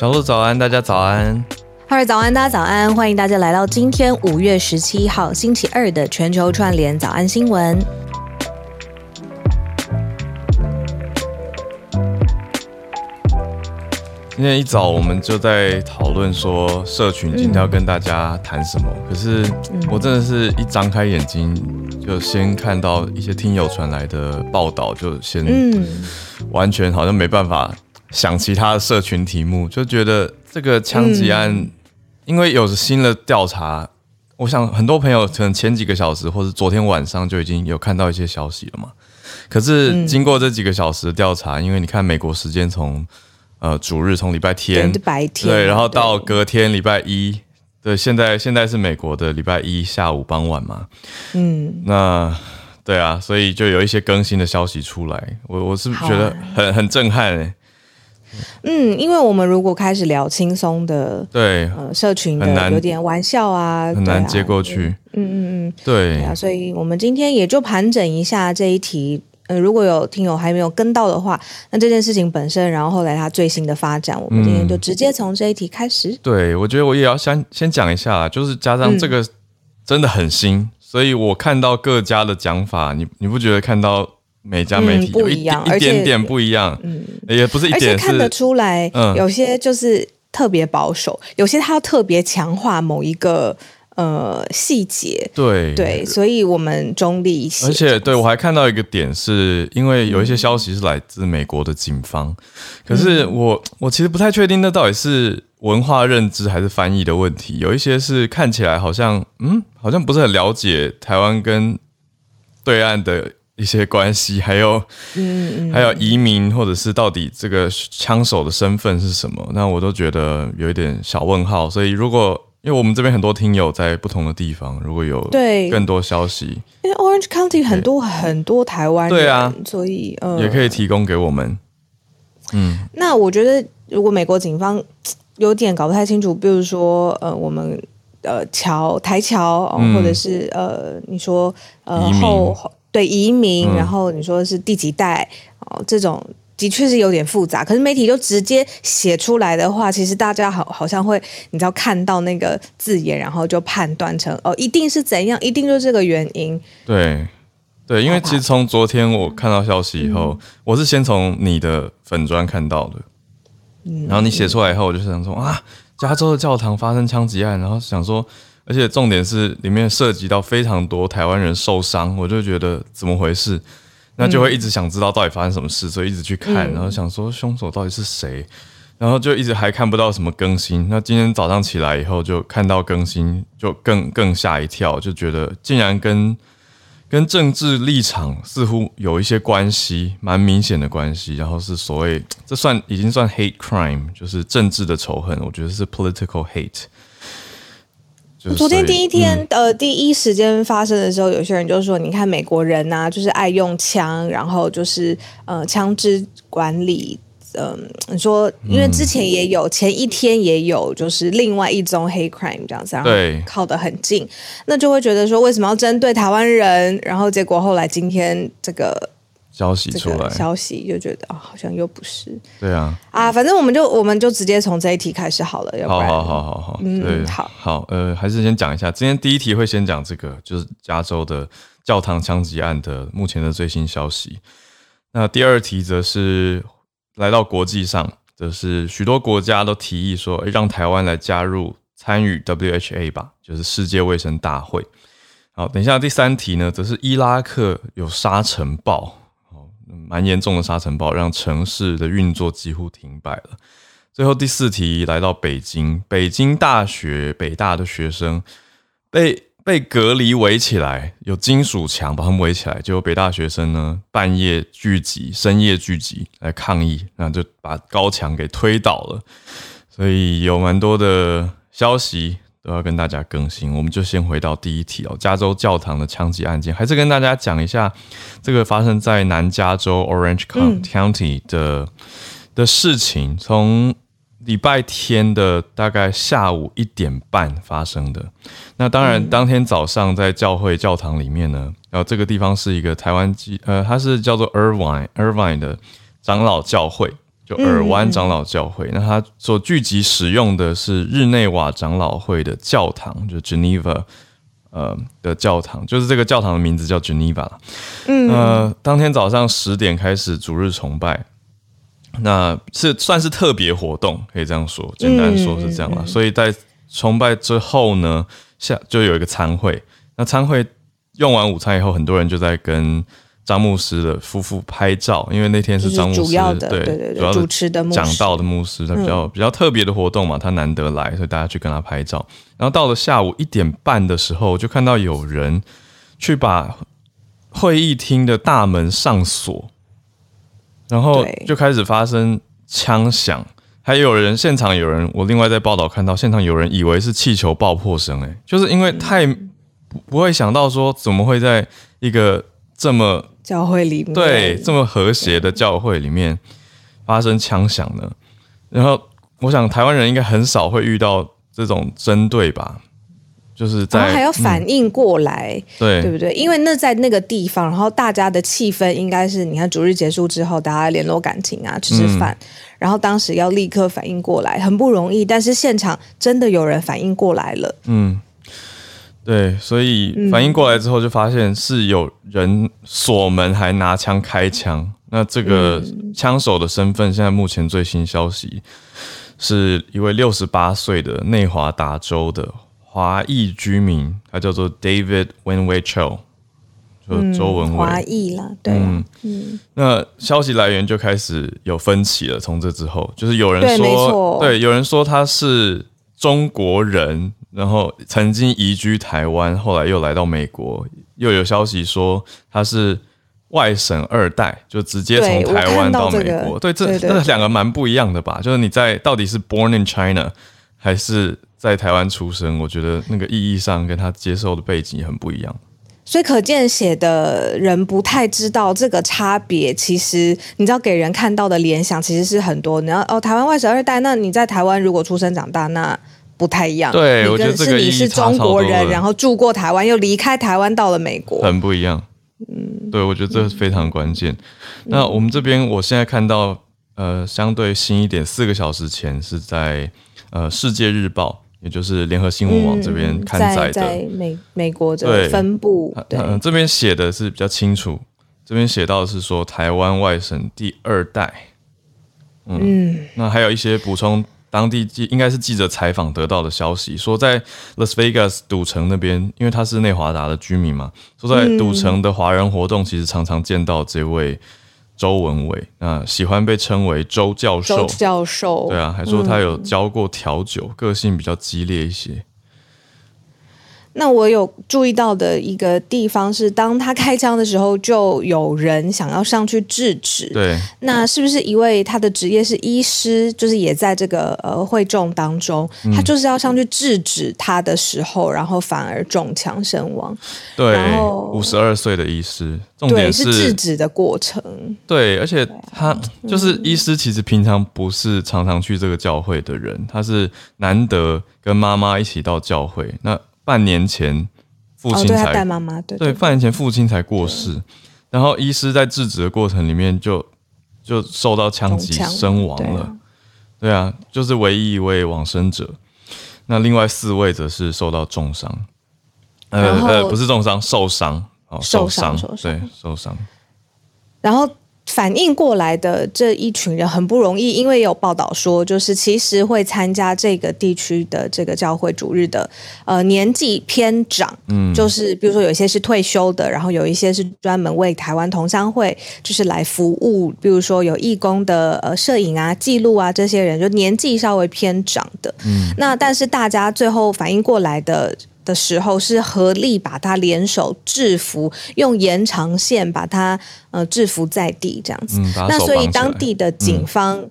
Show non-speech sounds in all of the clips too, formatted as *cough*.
小鹿早安，大家早安。哈喽早安，大家早安，欢迎大家来到今天五月十七号星期二的全球串联早安新闻。今天一早我们就在讨论说，社群今天要跟大家谈什么。嗯、可是我真的是一张开眼睛，就先看到一些听友传来的报道，就先完全好像没办法想其他的社群题目，就觉得这个枪击案，因为有新的调查，我想很多朋友可能前几个小时或者昨天晚上就已经有看到一些消息了嘛。可是经过这几个小时的调查，因为你看美国时间从呃，主日从礼拜天，白天，对，然后到隔天礼拜一，对，现在现在是美国的礼拜一下午傍晚嘛，嗯，那对啊，所以就有一些更新的消息出来，我我是觉得很、啊、很震撼哎，嗯，因为我们如果开始聊轻松的，对，呃，社群的有点玩笑啊，很难接过去，嗯嗯嗯，对，对啊，所以我们今天也就盘整一下这一题。呃，如果有听友还没有跟到的话，那这件事情本身，然后后来它最新的发展，我们今天就直接从这一题开始。嗯、对，我觉得我也要先先讲一下，就是加上这个真的很新，嗯、所以我看到各家的讲法，你你不觉得看到每家媒体不一样，一点点不一样，嗯，也不是一点，而且看得出来，嗯，有些就是特别保守，有些他要特别强化某一个。呃，细节对对，所以我们中立一些。而且，对我还看到一个点是，因为有一些消息是来自美国的警方，嗯、可是我我其实不太确定那到底是文化认知还是翻译的问题。有一些是看起来好像嗯，好像不是很了解台湾跟对岸的一些关系，还有嗯，嗯还有移民或者是到底这个枪手的身份是什么，那我都觉得有一点小问号。所以如果因为我们这边很多听友在不同的地方，如果有对。更多消息，因为 Orange County 很多很多台湾人，对啊，所以呃。也可以提供给我们。嗯，那我觉得如果美国警方有点搞不太清楚，比如说呃我们呃桥台桥，嗯、或者是呃你说呃后对移民，嗯、然后你说是第几代哦这种。的确是有点复杂，可是媒体就直接写出来的话，其实大家好好像会，你知道看到那个字眼，然后就判断成哦，一定是怎样，一定就是这个原因。对，对，因为其实从昨天我看到消息以后，嗯、我是先从你的粉砖看到的，嗯、然后你写出来以后，我就想说啊，加州的教堂发生枪击案，然后想说，而且重点是里面涉及到非常多台湾人受伤，我就觉得怎么回事？那就会一直想知道到底发生什么事，所以一直去看，然后想说凶手到底是谁，然后就一直还看不到什么更新。那今天早上起来以后就看到更新，就更更吓一跳，就觉得竟然跟跟政治立场似乎有一些关系，蛮明显的关系。然后是所谓这算已经算 hate crime，就是政治的仇恨，我觉得是 political hate。昨天第一天，嗯、呃，第一时间发生的时候，有些人就说：“你看美国人呐、啊，就是爱用枪，然后就是呃，枪支管理，嗯、说，因为之前也有，嗯、前一天也有，就是另外一宗 hate crime 这样子，然后靠得很近，那就会觉得说，为什么要针对台湾人？然后结果后来今天这个。”消息出来，消息就觉得啊、哦，好像又不是。对啊，啊，反正我们就我们就直接从这一题开始好了。要不然好好好好好，嗯，对好好，呃，还是先讲一下，今天第一题会先讲这个，就是加州的教堂枪击案的目前的最新消息。那第二题则是来到国际上，则是许多国家都提议说，欸、让台湾来加入参与 WHA 吧，就是世界卫生大会。好，等一下第三题呢，则是伊拉克有沙尘暴。蛮严重的沙尘暴，让城市的运作几乎停摆了。最后第四题来到北京，北京大学北大的学生被被隔离围起来，有金属墙把他们围起来，结果北大学生呢半夜聚集，深夜聚集来抗议，然后就把高墙给推倒了。所以有蛮多的消息。都要跟大家更新，我们就先回到第一题哦。加州教堂的枪击案件，还是跟大家讲一下这个发生在南加州 Orange County 的、嗯、的事情。从礼拜天的大概下午一点半发生的。那当然，当天早上在教会教堂里面呢，然后这个地方是一个台湾基，呃，它是叫做 Irvine Irvine 的长老教会。就尔湾长老教会。嗯、那他所聚集使用的是日内瓦长老会的教堂，就 Geneva 呃的教堂，就是这个教堂的名字叫 Geneva。嗯，呃，当天早上十点开始主日崇拜，那是算是特别活动，可以这样说，简单说是这样了。嗯、所以在崇拜之后呢，下就有一个餐会。那餐会用完午餐以后，很多人就在跟张牧师的夫妇拍照，因为那天是张牧师主要的对，对对对主持的讲道的牧师，他比较、嗯、比较特别的活动嘛，他难得来，所以大家去跟他拍照。然后到了下午一点半的时候，就看到有人去把会议厅的大门上锁，然后就开始发生枪响，还有人现场有人，我另外在报道看到现场有人以为是气球爆破声，哎，就是因为太不会想到说怎么会在一个这么教会里面，对，这么和谐的教会里面发生枪响呢？然后我想台湾人应该很少会遇到这种针对吧，就是在然后还要反应过来，嗯、对对不对？因为那在那个地方，然后大家的气氛应该是，你看主日结束之后，大家联络感情啊，吃吃饭，嗯、然后当时要立刻反应过来，很不容易。但是现场真的有人反应过来了，嗯。对，所以反应过来之后，就发现是有人锁门还拿枪开枪。那这个枪手的身份，现在目前最新消息是一位六十八岁的内华达州的华裔居民，他叫做 David Wenwei-Cho，就周文伟。华裔啦，对，嗯嗯。那消息来源就开始有分歧了。从这之后，就是有人说，对，有人说他是中国人。然后曾经移居台湾，后来又来到美国，又有消息说他是外省二代，就直接从台湾到美国。对，这这两个蛮不一样的吧？就是你在到底是 born in China 还是在台湾出生？我觉得那个意义上跟他接受的背景很不一样。所以可见写的人不太知道这个差别。其实你知道给人看到的联想其实是很多。你要哦，台湾外省二代，那你在台湾如果出生长大，那不太一样，对，我觉得这个你是中国人，然后住过台湾，又离开台湾到了美国，很不一样。嗯，对，我觉得这非常关键。嗯、那我们这边，我现在看到，呃，相对新一点，四个小时前是在呃《世界日报》，也就是联合新闻网这边刊载的，嗯、在，在美美国的分部。对，嗯、呃，这边写的是比较清楚，这边写到的是说台湾外省第二代。嗯，嗯那还有一些补充。当地记应该是记者采访得到的消息，说在 Las Vegas 赌城那边，因为他是内华达的居民嘛，说在赌城的华人活动，其实常常见到这位周文伟，那喜欢被称为周教授。周教授，对啊，还说他有教过调酒，嗯、个性比较激烈一些。那我有注意到的一个地方是，当他开枪的时候，就有人想要上去制止。对，那是不是一位他的职业是医师，就是也在这个呃会众当中，他就是要上去制止他的时候，然后反而中枪身亡。对，五十二岁的医师，重点是，是制止的过程。对，而且他就是医师，其实平常不是常常去这个教会的人，他是难得跟妈妈一起到教会。那半年前，父亲才、哦、带妈妈对，半年前父亲才过世，然后医师在制止的过程里面就就受到枪击身亡了，对啊，对啊，就是唯一一位往生者。那另外四位则是受到重伤，呃呃不是重伤，受伤哦，受伤，受伤对，受伤。然后。反应过来的这一群人很不容易，因为有报道说，就是其实会参加这个地区的这个教会主日的，呃，年纪偏长，嗯，就是比如说有一些是退休的，然后有一些是专门为台湾同乡会就是来服务，比如说有义工的呃摄影啊、记录啊这些人，就年纪稍微偏长的，嗯，那但是大家最后反应过来的。的时候是合力把他联手制服，用延长线把他呃制服在地这样子。嗯、那所以当地的警方、嗯、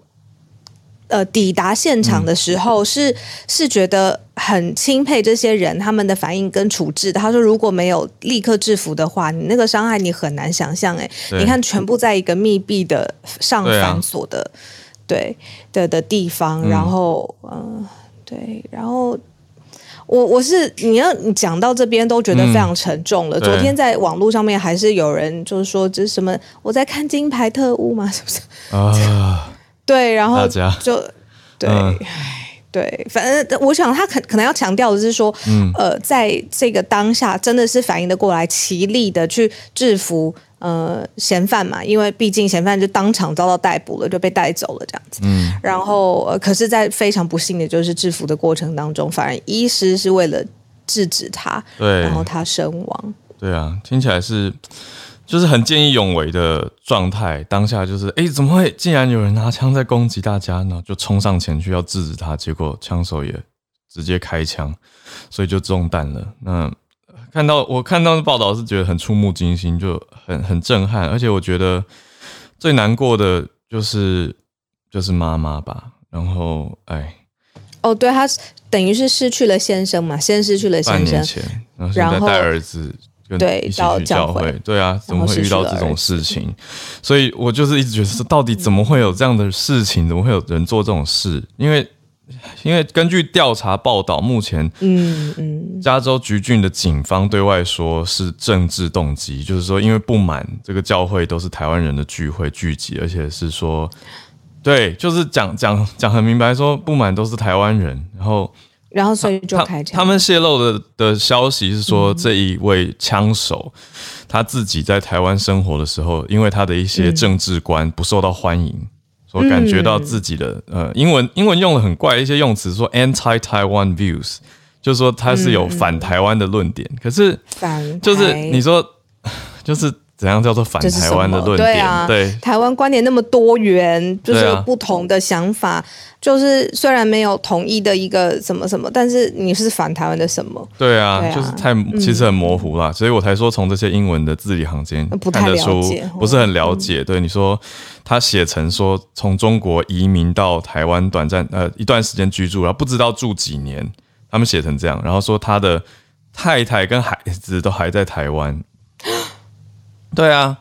呃抵达现场的时候是、嗯、是觉得很钦佩这些人他们的反应跟处置。他说如果没有立刻制服的话，你那个伤害你很难想象。哎，你看全部在一个密闭的上反锁的对、的的地方，然后嗯、呃、对，然后。我我是你要你讲到这边都觉得非常沉重了。嗯、昨天在网络上面还是有人就是说这是什么？我在看《金牌特务》吗？是不是？啊，对，然后就对。嗯对，反正我想他可可能要强调的是说，嗯，呃，在这个当下，真的是反应的过来，齐力的去制服呃嫌犯嘛，因为毕竟嫌犯就当场遭到逮捕了，就被带走了这样子。嗯，然后呃，可是，在非常不幸的就是制服的过程当中，反而医师是为了制止他，对，然后他身亡。对啊，听起来是。就是很见义勇为的状态，当下就是，哎、欸，怎么会竟然有人拿枪在攻击大家呢？就冲上前去要制止他，结果枪手也直接开枪，所以就中弹了。那看到我看到的报道是觉得很触目惊心，就很很震撼，而且我觉得最难过的就是就是妈妈吧。然后，哎，哦，对，他等于是失去了先生嘛，先失去了先生，半年前，然后现在带儿子。对，去教会，对啊，怎么会遇到这种事情？所以我就是一直觉得说，到底怎么会有这样的事情？怎么会有人做这种事？因为，*laughs* 因为根据调查报道，目前，嗯嗯，加州橘郡的警方对外说是政治动机，就是说因为不满这个教会都是台湾人的聚会聚集，而且是说，对，就是讲讲讲很明白，说不满都是台湾人，然后。然后，所以就开枪。他们泄露的的消息是说，这一位枪手他自己在台湾生活的时候，因为他的一些政治观不受到欢迎，所感觉到自己的呃英文英文用了很怪的一些用词，说 anti-Taiwan views，就是说他是有反台湾的论点。可是，就是你说，*laughs* 就是。怎样叫做反台湾的论点？对啊，对，台湾观点那么多元，就是有不同的想法，啊、就是虽然没有统一的一个什么什么，但是你是反台湾的什么？对啊，对啊，就是太其实很模糊啦，嗯、所以我才说从这些英文的字里行间看得出不是很了解。对，你说他写成说从中国移民到台湾短暂呃一段时间居住，然后不知道住几年，他们写成这样，然后说他的太太跟孩子都还在台湾。*gasps* 对啊，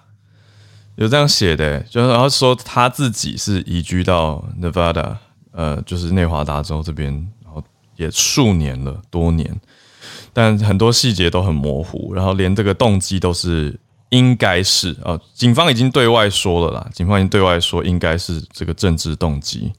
有这样写的，就然后说他自己是移居到 Nevada，呃，就是内华达州这边，然后也数年了，多年，但很多细节都很模糊，然后连这个动机都是应该是啊、警方已经对外说了啦，警方已经对外说应该是这个政治动机，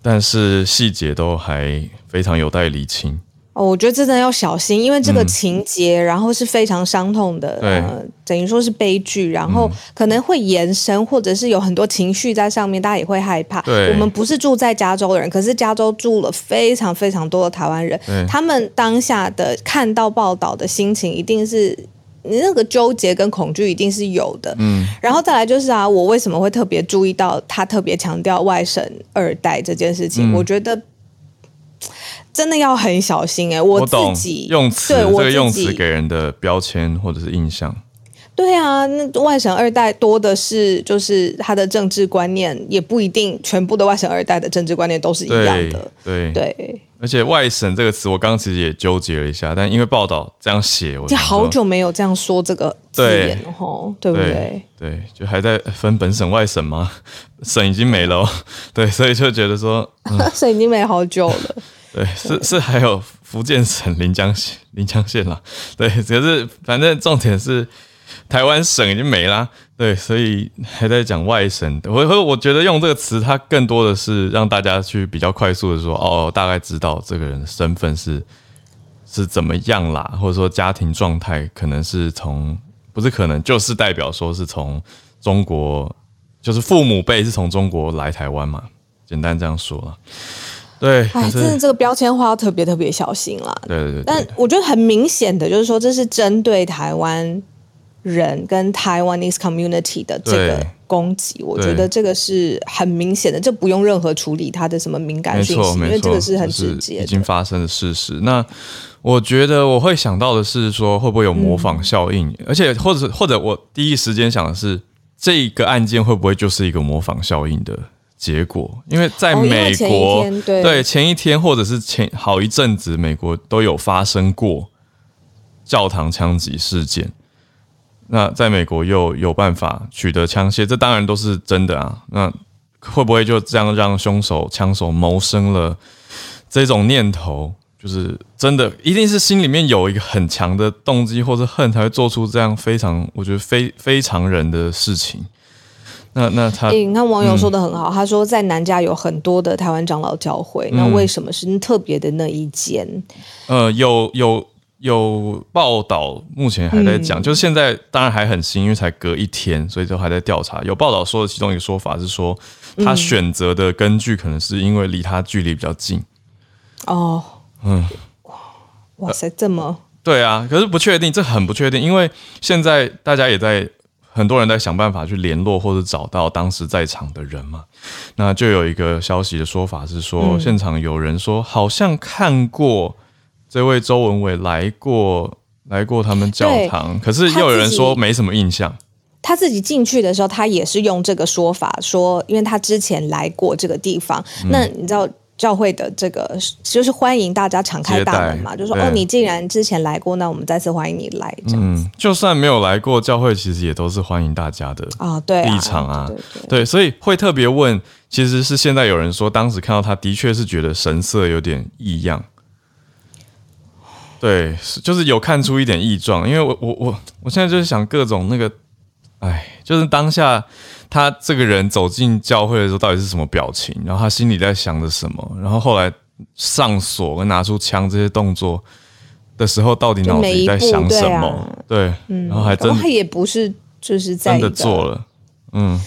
但是细节都还非常有待厘清。哦，我觉得真的要小心，因为这个情节，然后是非常伤痛的，等于说是悲剧，然后可能会延伸，或者是有很多情绪在上面，大家也会害怕。我们不是住在加州的人，可是加州住了非常非常多的台湾人，他们当下的看到报道的心情，一定是你那个纠结跟恐惧，一定是有的。嗯，然后再来就是啊，我为什么会特别注意到他特别强调外省二代这件事情？嗯、我觉得。真的要很小心哎、欸，我自己用词，对，这个用词给人的标签或者是印象。对啊，那外省二代多的是，就是他的政治观念也不一定全部的外省二代的政治观念都是一样的。对对，对而且外省这个词，我刚刚其实也纠结了一下，但因为报道这样写，我好久没有这样说这个字眼了吼，对不对？对，就还在分本省外省吗？*laughs* 省已经没了，对，所以就觉得说，嗯、*laughs* 省已经没好久了。对，是是，还有福建省临江县，临江县啦。对，可是反正重点是台湾省已经没啦。对，所以还在讲外省。我我觉得用这个词，它更多的是让大家去比较快速的说，哦，大概知道这个人的身份是是怎么样啦，或者说家庭状态可能是从不是可能就是代表说是从中国，就是父母辈是从中国来台湾嘛，简单这样说了。对，哎，真的这个标签化要特别特别小心啦。对对对。但我觉得很明显的就是说，这是针对台湾人跟 Taiwanese community 的这个攻击。我觉得这个是很明显的，这不用任何处理它的什么敏感讯息，因为这个是很直接已经发生的事实。那我觉得我会想到的是说，会不会有模仿效应？嗯、而且或者或者我第一时间想的是，这个案件会不会就是一个模仿效应的？结果，因为在美国，哦、对，对前一天或者是前好一阵子，美国都有发生过教堂枪击事件。那在美国又有办法取得枪械，这当然都是真的啊。那会不会就这样让凶手枪手谋生了这种念头？就是真的，一定是心里面有一个很强的动机或者恨，才会做出这样非常，我觉得非非常人的事情。那那他，你看网友说的很好，嗯、他说在南加有很多的台湾长老教会，嗯、那为什么是特别的那一间？呃，有有有报道，目前还在讲，嗯、就是现在当然还很新，因为才隔一天，所以就还在调查。有报道说的其中一个说法是说，他选择的根据可能是因为离他距离比较近。哦，嗯，哇塞，这么、呃、对啊，可是不确定，这很不确定，因为现在大家也在。很多人在想办法去联络或者找到当时在场的人嘛，那就有一个消息的说法是说，嗯、现场有人说好像看过这位周文伟来过来过他们教堂，可是又有人说没什么印象。他自己进去的时候，他也是用这个说法说，因为他之前来过这个地方，嗯、那你知道。教会的这个就是欢迎大家敞开大门嘛，就说哦，你既然之前来过，那我们再次欢迎你来这样。嗯，就算没有来过，教会其实也都是欢迎大家的啊，对立场啊，对，所以会特别问，其实是现在有人说，当时看到他的确是觉得神色有点异样，对，就是有看出一点异状，因为我我我我现在就是想各种那个，哎，就是当下。他这个人走进教会的时候，到底是什么表情？然后他心里在想着什么？然后后来上锁跟拿出枪这些动作的时候，到底脑子里在想什么？对，啊、对，嗯，然后还真他也不是就是在真的做了，嗯，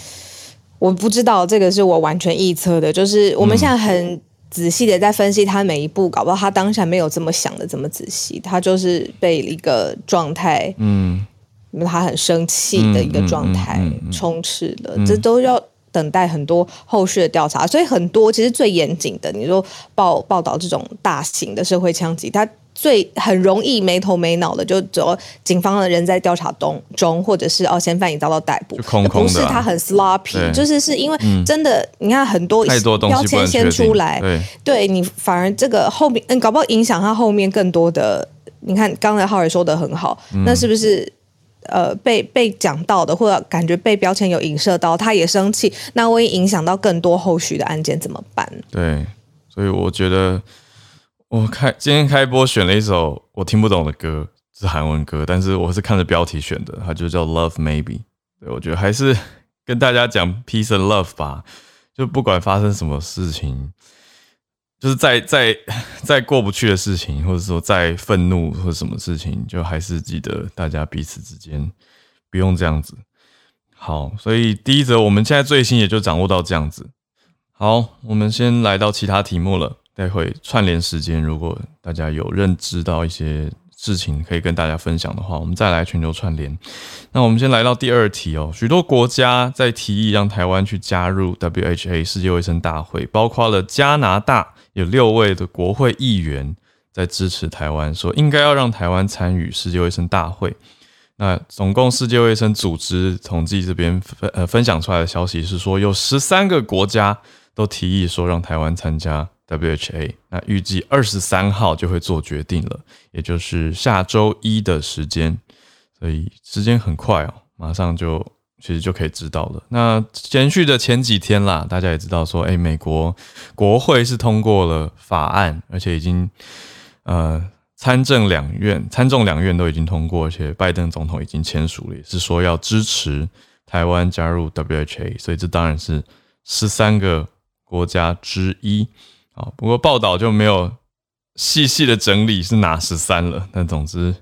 我不知道这个是我完全臆测的，就是我们现在很仔细的在分析他每一步，搞不好他当下没有这么想的这么仔细，他就是被一个状态，嗯。因为他很生气的一个状态充斥了，这都要等待很多后续的调查。所以很多其实最严谨的，你说报报道这种大型的社会枪击，他最很容易没头没脑的就走，警方的人在调查中中，或者是哦嫌犯已遭到逮捕，空空啊、不是他很 sloppy，就是是因为真的，嗯、你看很多标签先出来，对，对你反而这个后面嗯，搞不好影响他后面更多的。你看刚才浩尔说的很好，嗯、那是不是？呃，被被讲到的，或者感觉被标签有影射到，他也生气，那万一影响到更多后续的案件怎么办？对，所以我觉得我开今天开播选了一首我听不懂的歌，是韩文歌，但是我是看着标题选的，它就叫 Love Maybe。对，我觉得还是 *laughs* 跟大家讲 Peace and Love 吧，就不管发生什么事情。就是在在在过不去的事情，或者说在愤怒或者什么事情，就还是记得大家彼此之间不用这样子。好，所以第一则我们现在最新也就掌握到这样子。好，我们先来到其他题目了。待会串联时间，如果大家有认知到一些事情可以跟大家分享的话，我们再来全球串联。那我们先来到第二题哦。许多国家在提议让台湾去加入 WHA 世界卫生大会，包括了加拿大。有六位的国会议员在支持台湾，说应该要让台湾参与世界卫生大会。那总共世界卫生组织统计这边分呃分享出来的消息是说，有十三个国家都提议说让台湾参加 WHA。那预计二十三号就会做决定了，也就是下周一的时间，所以时间很快哦，马上就。其实就可以知道了。那连续的前几天啦，大家也知道说，哎，美国国会是通过了法案，而且已经呃参政两院参众两院都已经通过，而且拜登总统已经签署了，也是说要支持台湾加入 WHA。所以这当然是十三个国家之一啊。不过报道就没有细细的整理是哪十三了。但总之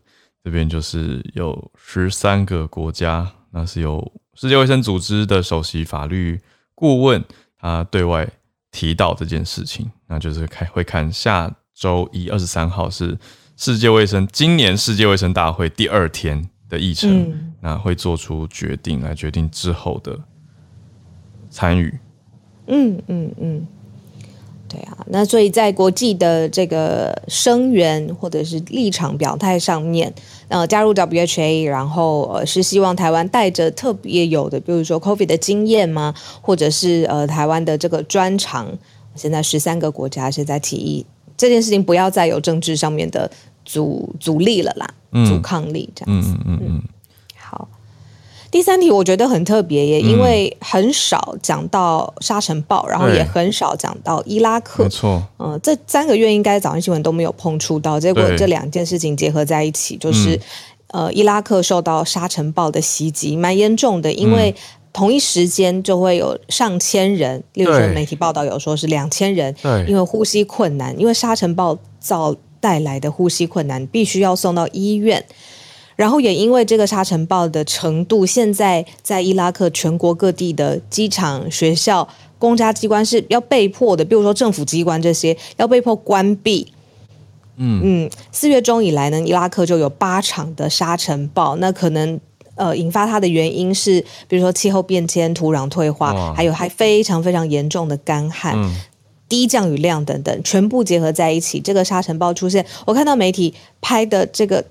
这边就是有十三个国家，那是有。世界卫生组织的首席法律顾问，他对外提到这件事情，那就是开会看下周一二十三号是世界卫生今年世界卫生大会第二天的议程，嗯、那会做出决定来决定之后的参与。嗯嗯嗯。对啊，那所以在国际的这个声援或者是立场表态上面，呃，加入 WHA，然后呃是希望台湾带着特别有的，比如说 COVID 的经验吗？或者是呃台湾的这个专长？现在十三个国家是在提议这件事情，不要再有政治上面的阻阻力了啦，阻抗力这样子。嗯嗯嗯。嗯第三题我觉得很特别耶，因为很少讲到沙尘暴，嗯、然后也很少讲到伊拉克。没错，嗯、呃，这三个月应该早上新闻都没有碰触到，结果这两件事情结合在一起，就是、嗯、呃，伊拉克受到沙尘暴的袭击，蛮严重的，因为同一时间就会有上千人，例如说媒体报道有说是两千人，因为呼吸困难，因为沙尘暴造带来的呼吸困难，必须要送到医院。然后也因为这个沙尘暴的程度，现在在伊拉克全国各地的机场、学校、公家机关是要被迫的，比如说政府机关这些要被迫关闭。嗯嗯，四月中以来呢，伊拉克就有八场的沙尘暴，那可能呃引发它的原因是，比如说气候变迁、土壤退化，还有还非常非常严重的干旱、嗯、低降雨量等等，全部结合在一起，这个沙尘暴出现。我看到媒体拍的这个。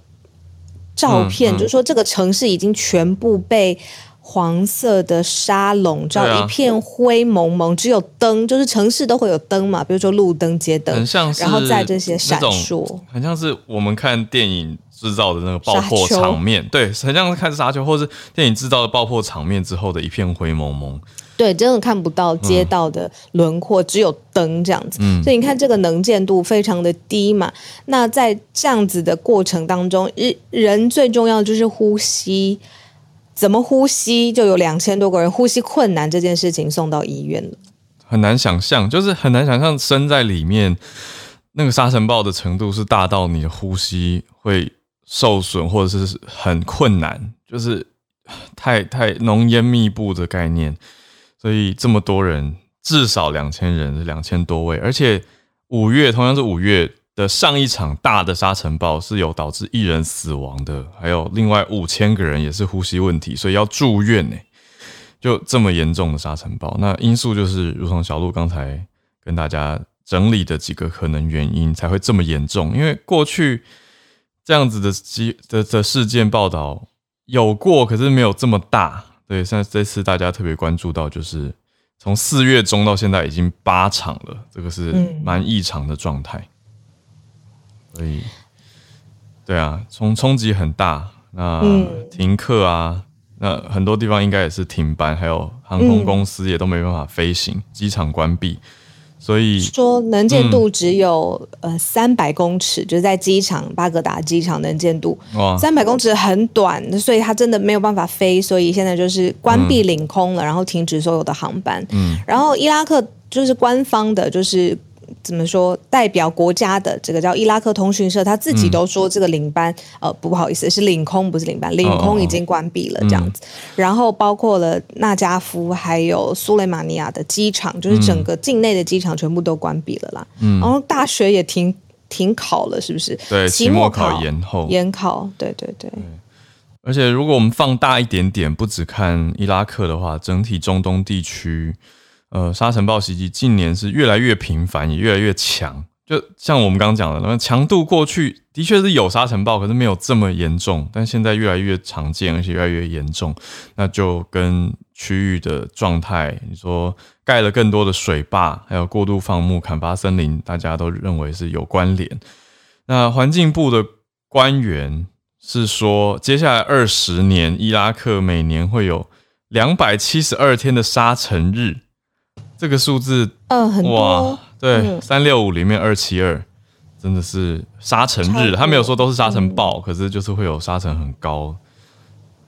照片、嗯嗯、就是说，这个城市已经全部被黄色的沙笼罩，啊、一片灰蒙蒙，只有灯，就是城市都会有灯嘛，比如说路灯、街灯，很像是然后在这些闪烁，很像是我们看电影制造的那个爆破场面，对，很像是看沙丘，或是电影制造的爆破场面之后的一片灰蒙蒙。对，真的看不到街道的轮廓，嗯、只有灯这样子。嗯、所以你看，这个能见度非常的低嘛。那在这样子的过程当中，人人最重要的就是呼吸，怎么呼吸？就有两千多个人呼吸困难这件事情送到医院了。很难想象，就是很难想象身在里面，那个沙尘暴的程度是大到你的呼吸会受损，或者是很困难，就是太太浓烟密布的概念。所以这么多人，至少两千人，两千多位，而且五月同样是五月的上一场大的沙尘暴是有导致一人死亡的，还有另外五千个人也是呼吸问题，所以要住院呢。就这么严重的沙尘暴，那因素就是如同小鹿刚才跟大家整理的几个可能原因才会这么严重，因为过去这样子的机的的事件报道有过，可是没有这么大。对，像这次大家特别关注到，就是从四月中到现在已经八场了，这个是蛮异常的状态。所以，对啊，冲冲击很大。那停课啊，那很多地方应该也是停班，还有航空公司也都没办法飞行，机场关闭。所以说能见度只有、嗯、呃三百公尺，就是在机场巴格达机场能见度三百公尺很短，所以它真的没有办法飞，所以现在就是关闭领空了，嗯、然后停止所有的航班。嗯，然后伊拉克就是官方的，就是。怎么说？代表国家的这个叫伊拉克通讯社，他自己都说这个领班，嗯、呃，不，不好意思，是领空，不是领班，领空已经关闭了，这样子。哦嗯、然后包括了纳加夫还有苏雷马尼亚的机场，就是整个境内的机场全部都关闭了啦。嗯，然后大学也停停考了，是不是？对，期末考延后，延考，对对对，对。而且如果我们放大一点点，不只看伊拉克的话，整体中东地区。呃，沙尘暴袭击近年是越来越频繁，也越来越强。就像我们刚刚讲的，那么强度过去的确是有沙尘暴，可是没有这么严重。但现在越来越常见，而且越来越严重，那就跟区域的状态，你说盖了更多的水坝，还有过度放牧、砍伐森林，大家都认为是有关联。那环境部的官员是说，接下来二十年，伊拉克每年会有两百七十二天的沙尘日。这个数字，嗯，很多，哇，对，三六五里面二七二，真的是沙尘日。他没有说都是沙尘暴，可是就是会有沙尘很高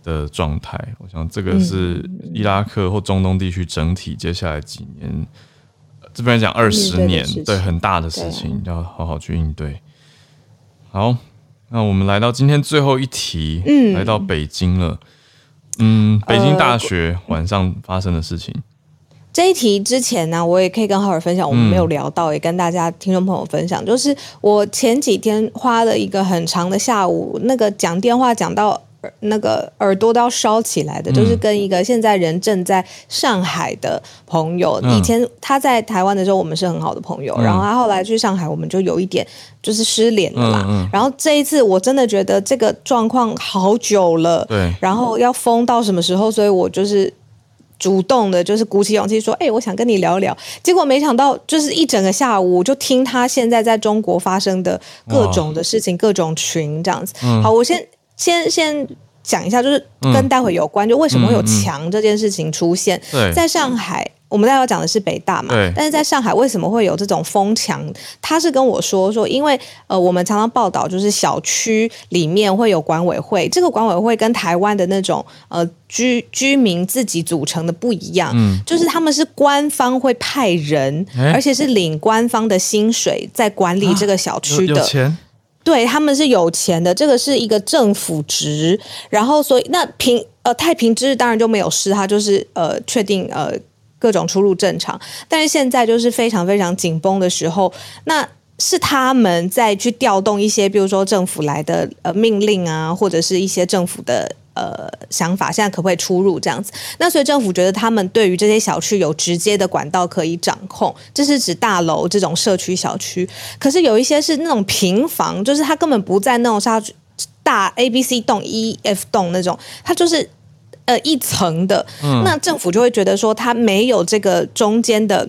的状态。我想这个是伊拉克或中东地区整体接下来几年，这边讲二十年，对，很大的事情要好好去应对。好，那我们来到今天最后一题，嗯，来到北京了，嗯，北京大学晚上发生的事情。这一题之前呢，我也可以跟浩尔分享，我们没有聊到，也跟大家听众朋友分享，就是我前几天花了一个很长的下午，那个讲电话讲到那个耳朵都要烧起来的，就是跟一个现在人正在上海的朋友，以前他在台湾的时候，我们是很好的朋友，然后他后来去上海，我们就有一点就是失联了啦。然后这一次我真的觉得这个状况好久了，对，然后要封到什么时候，所以我就是。主动的，就是鼓起勇气说：“哎、欸，我想跟你聊聊。”结果没想到，就是一整个下午，就听他现在在中国发生的各种的事情，各种群这样子。嗯、好，我先先先讲一下，就是跟待会有关，嗯、就为什么会有墙这件事情出现。在上海，我们待会要讲的是北大嘛，但是在上海为什么会有这种疯墙？他是跟我说说，因为呃，我们常常报道就是小区里面会有管委会，这个管委会跟台湾的那种呃居居民自己组成的不一样，嗯，就是他们是官方会派人，欸、而且是领官方的薪水在管理这个小区的。对，他们是有钱的，这个是一个政府职，然后所以那平呃太平之日当然就没有事，他就是呃确定呃。各种出入正常，但是现在就是非常非常紧绷的时候，那是他们在去调动一些，比如说政府来的呃命令啊，或者是一些政府的呃想法，现在可不可以出入这样子？那所以政府觉得他们对于这些小区有直接的管道可以掌控，这是指大楼这种社区小区。可是有一些是那种平房，就是它根本不在那种像大 A B C 栋、E F 栋那种，它就是。呃，一层的，那政府就会觉得说，他没有这个中间的，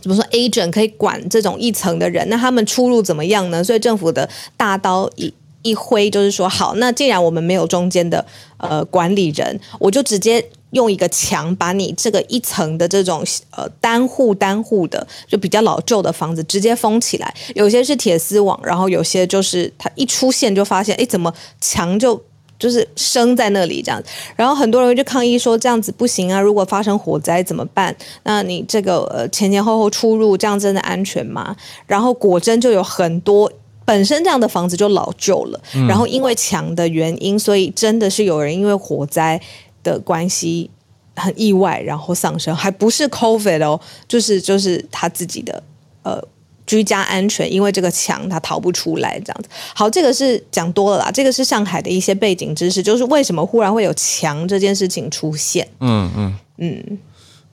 怎么说，agent 可以管这种一层的人，那他们出入怎么样呢？所以政府的大刀一一挥，就是说，好，那既然我们没有中间的呃管理人，我就直接用一个墙把你这个一层的这种呃单户单户的，就比较老旧的房子直接封起来，有些是铁丝网，然后有些就是它一出现就发现，哎，怎么墙就。就是生在那里这样，然后很多人就抗议说这样子不行啊！如果发生火灾怎么办？那你这个呃前前后后出入这样真的安全吗？然后果真就有很多本身这样的房子就老旧了，然后因为墙的原因，所以真的是有人因为火灾的关系很意外，然后丧生，还不是 COVID 哦，就是就是他自己的呃。居家安全，因为这个墙它逃不出来，这样子。好，这个是讲多了啦。这个是上海的一些背景知识，就是为什么忽然会有墙这件事情出现。嗯嗯嗯，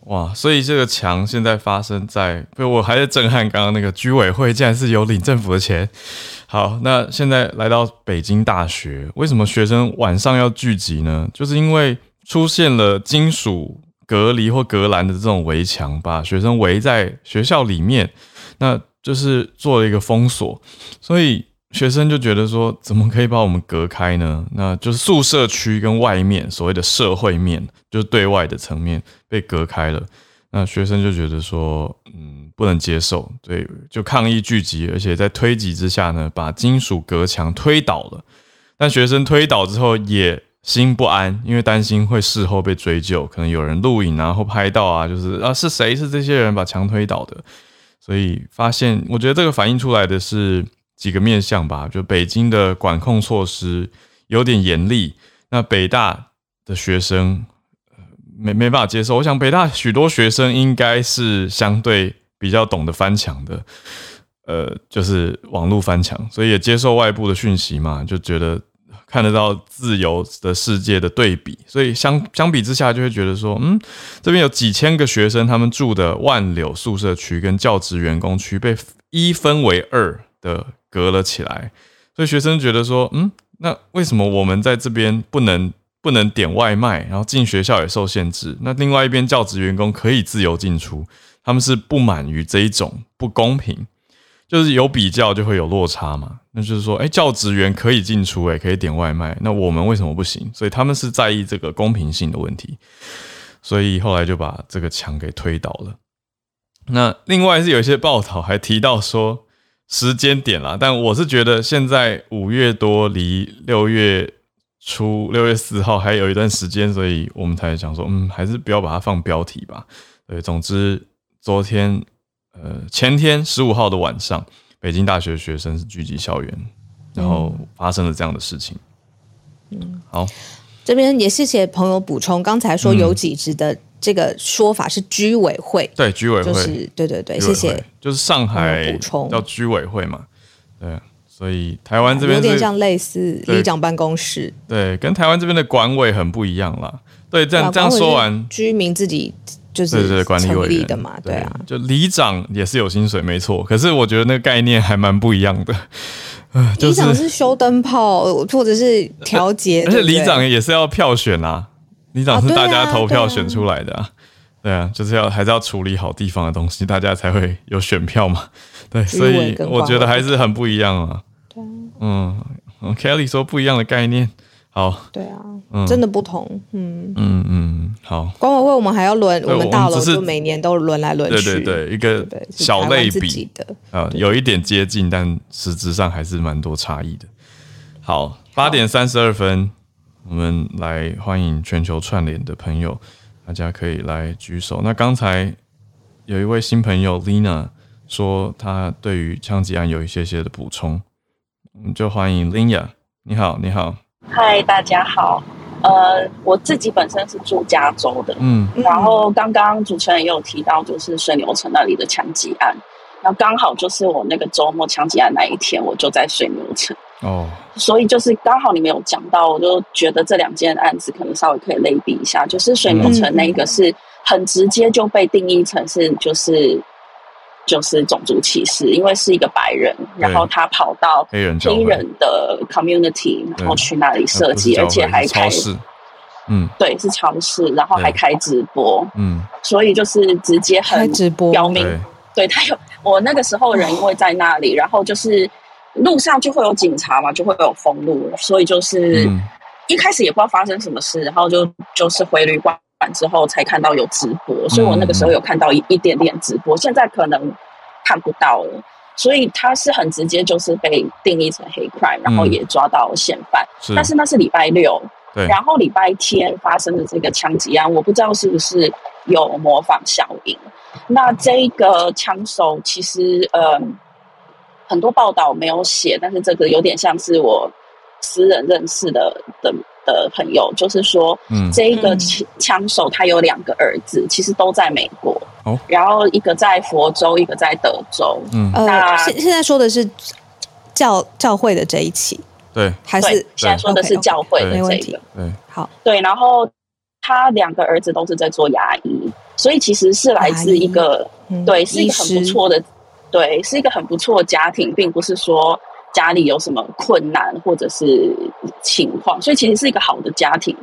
哇！所以这个墙现在发生在，我还是震撼。刚刚那个居委会竟然是有领政府的钱。好，那现在来到北京大学，为什么学生晚上要聚集呢？就是因为出现了金属隔离或隔栏的这种围墙，把学生围在学校里面。那就是做了一个封锁，所以学生就觉得说，怎么可以把我们隔开呢？那就是宿舍区跟外面所谓的社会面，就是对外的层面被隔开了。那学生就觉得说，嗯，不能接受，对，就抗议聚集，而且在推挤之下呢，把金属隔墙推倒了。但学生推倒之后也心不安，因为担心会事后被追究，可能有人录影啊或拍到啊，就是啊是谁是这些人把墙推倒的。所以发现，我觉得这个反映出来的是几个面向吧，就北京的管控措施有点严厉，那北大的学生没没办法接受。我想北大许多学生应该是相对比较懂得翻墙的，呃，就是网络翻墙，所以也接受外部的讯息嘛，就觉得。看得到自由的世界的对比，所以相相比之下就会觉得说，嗯，这边有几千个学生，他们住的万柳宿舍区跟教职员工区被一分为二的隔了起来，所以学生觉得说，嗯，那为什么我们在这边不能不能点外卖，然后进学校也受限制？那另外一边教职员工可以自由进出，他们是不满于这一种不公平。就是有比较就会有落差嘛，那就是说，哎，教职员可以进出，哎，可以点外卖，那我们为什么不行？所以他们是在意这个公平性的问题，所以后来就把这个墙给推倒了。那另外是有一些报道还提到说时间点啦，但我是觉得现在五月多离六月初六月四号还有一段时间，所以我们才想说，嗯，还是不要把它放标题吧。对，总之昨天。呃，前天十五号的晚上，北京大学的学生是聚集校园，然后发生了这样的事情。嗯，好，这边也谢谢朋友补充，刚才说有几职的这个说法是居委会，对，居委会，就是对对对，谢谢，就是上海补充叫居委会嘛，对，所以台湾这边有点像类似里长办公室，对，跟台湾这边的管委很不一样啦。对，这样这样说完，居民自己。就是管理委员的嘛，对啊，就里长也是有薪水，没错。可是我觉得那个概念还蛮不一样的。*laughs* 里长是修灯泡或者是调节，而且里长也是要票选啊。里长是大家投票选出来的啊，对啊，就是要还是要处理好地方的东西，大家才会有选票嘛。*laughs* 对，所以我觉得还是很不一样啊。对，嗯，Kelly 说不一样的概念，好，对啊，真的不同，嗯嗯嗯。好。管委会我们还要轮，我们大楼就每年都轮来轮去。对对对，一个小类比的啊，有一点接近，但实质上还是蛮多差异的。好，八点三十二分，我们来欢迎全球串联的朋友，大家可以来举手。那刚才有一位新朋友 Lina 说，他对于枪击案有一些些的补充，我们就欢迎 Lina。你好，你好。嗨，大家好。呃，我自己本身是住加州的，嗯，然后刚刚主持人也有提到，就是水牛城那里的枪击案，那刚好就是我那个周末枪击案那一天，我就在水牛城，哦，所以就是刚好你们有讲到，我就觉得这两件案子可能稍微可以类比一下，就是水牛城那个是很直接就被定义成是就是。就是种族歧视，因为是一个白人，然后他跑到黑人黑人的 community，然后去那里设计，而且还开嗯，对，是超市，然后还开直播，嗯，所以就是直接很直播。标明，对，对他有我那个时候人因为在那里，然后就是路上就会有警察嘛，就会有封路，所以就是一开始也不知道发生什么事，然后就就是回旅馆。完之后才看到有直播，所以我那个时候有看到一一点点直播，现在可能看不到了。所以他是很直接，就是被定义成黑 crime，然后也抓到嫌犯。但是那是礼拜六，然后礼拜天发生的这个枪击案，我不知道是不是有模仿效应。那这个枪手其实呃很多报道没有写，但是这个有点像是我私人认识的的。的朋友就是说，嗯，这一个枪手他有两个儿子，其实都在美国，哦，然后一个在佛州，一个在德州，嗯，那现现在说的是教教会的这一起，对，还是现在说的是教会的这个，对，好，对，然后他两个儿子都是在做牙医，所以其实是来自一个，对，是一个很不错的，对，是一个很不错的家庭，并不是说。家里有什么困难或者是情况，所以其实是一个好的家庭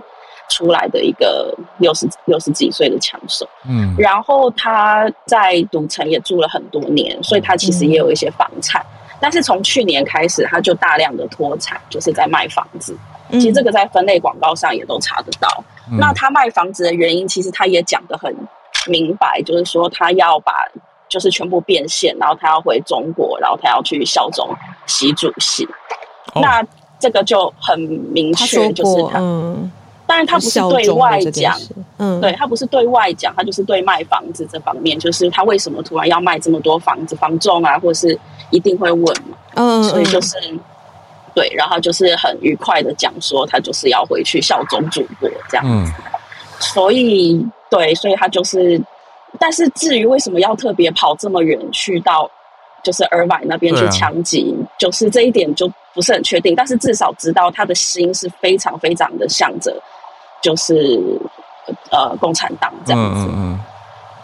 出来的一个六十六十几岁的强手。嗯，然后他在赌城也住了很多年，所以他其实也有一些房产。嗯、但是从去年开始，他就大量的脱产，就是在卖房子。嗯、其实这个在分类广告上也都查得到。嗯、那他卖房子的原因，其实他也讲得很明白，就是说他要把。就是全部变现，然后他要回中国，然后他要去效忠习主席。哦、那这个就很明确，就是他，嗯，但是他不是对外讲，嗯，对他不是对外讲，他就是对卖房子这方面，就是他为什么突然要卖这么多房子，房仲啊，或是一定会问嘛，嗯，所以就是对，然后就是很愉快的讲说，他就是要回去效忠祖国这样。子，嗯、所以对，所以他就是。但是至于为什么要特别跑这么远去到，就是 Irvine 那边去枪击，啊、就是这一点就不是很确定。但是至少知道他的心是非常非常的向着，就是呃共产党这样子。嗯，嗯，嗯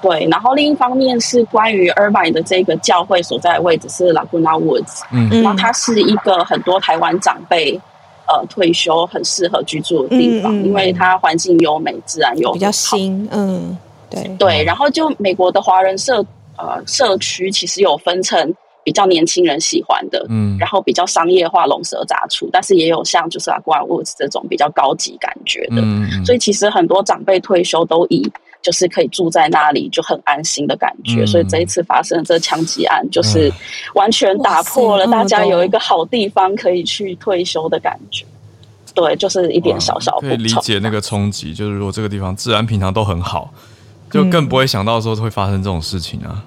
对，然后另一方面是关于 Irvine 的这个教会所在的位置是 Laguna Woods，嗯，然后它是一个很多台湾长辈呃退休很适合居住的地方，嗯嗯、因为它环境优美，自然又比较新，嗯。对对，然后就美国的华人社呃社区其实有分成比较年轻人喜欢的，嗯，然后比较商业化、龙蛇杂处，但是也有像就是 Laguna Woods 这种比较高级感觉的，嗯嗯，所以其实很多长辈退休都以就是可以住在那里就很安心的感觉，嗯、所以这一次发生的这枪击案就是完全打破了大家有一个好地方可以去退休的感觉，对，就是一点小小可以理解那个冲击，就是如果这个地方治安平常都很好。就更不会想到说会发生这种事情啊，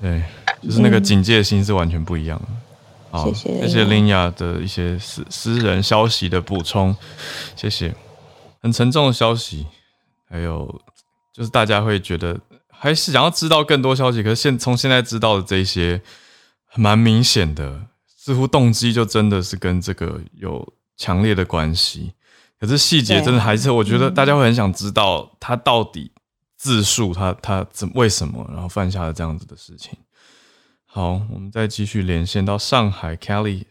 对，就是那个警戒心是完全不一样的。好，谢谢林雅的一些私私人消息的补充，谢谢。很沉重的消息，还有就是大家会觉得还是想要知道更多消息，可是现从现在知道的这些，蛮明显的，似乎动机就真的是跟这个有强烈的关系。可是细节真的还是，我觉得大家会很想知道他到底。自述他他怎为什么然后犯下了这样子的事情。好，我们再继续连线到上海，Kelly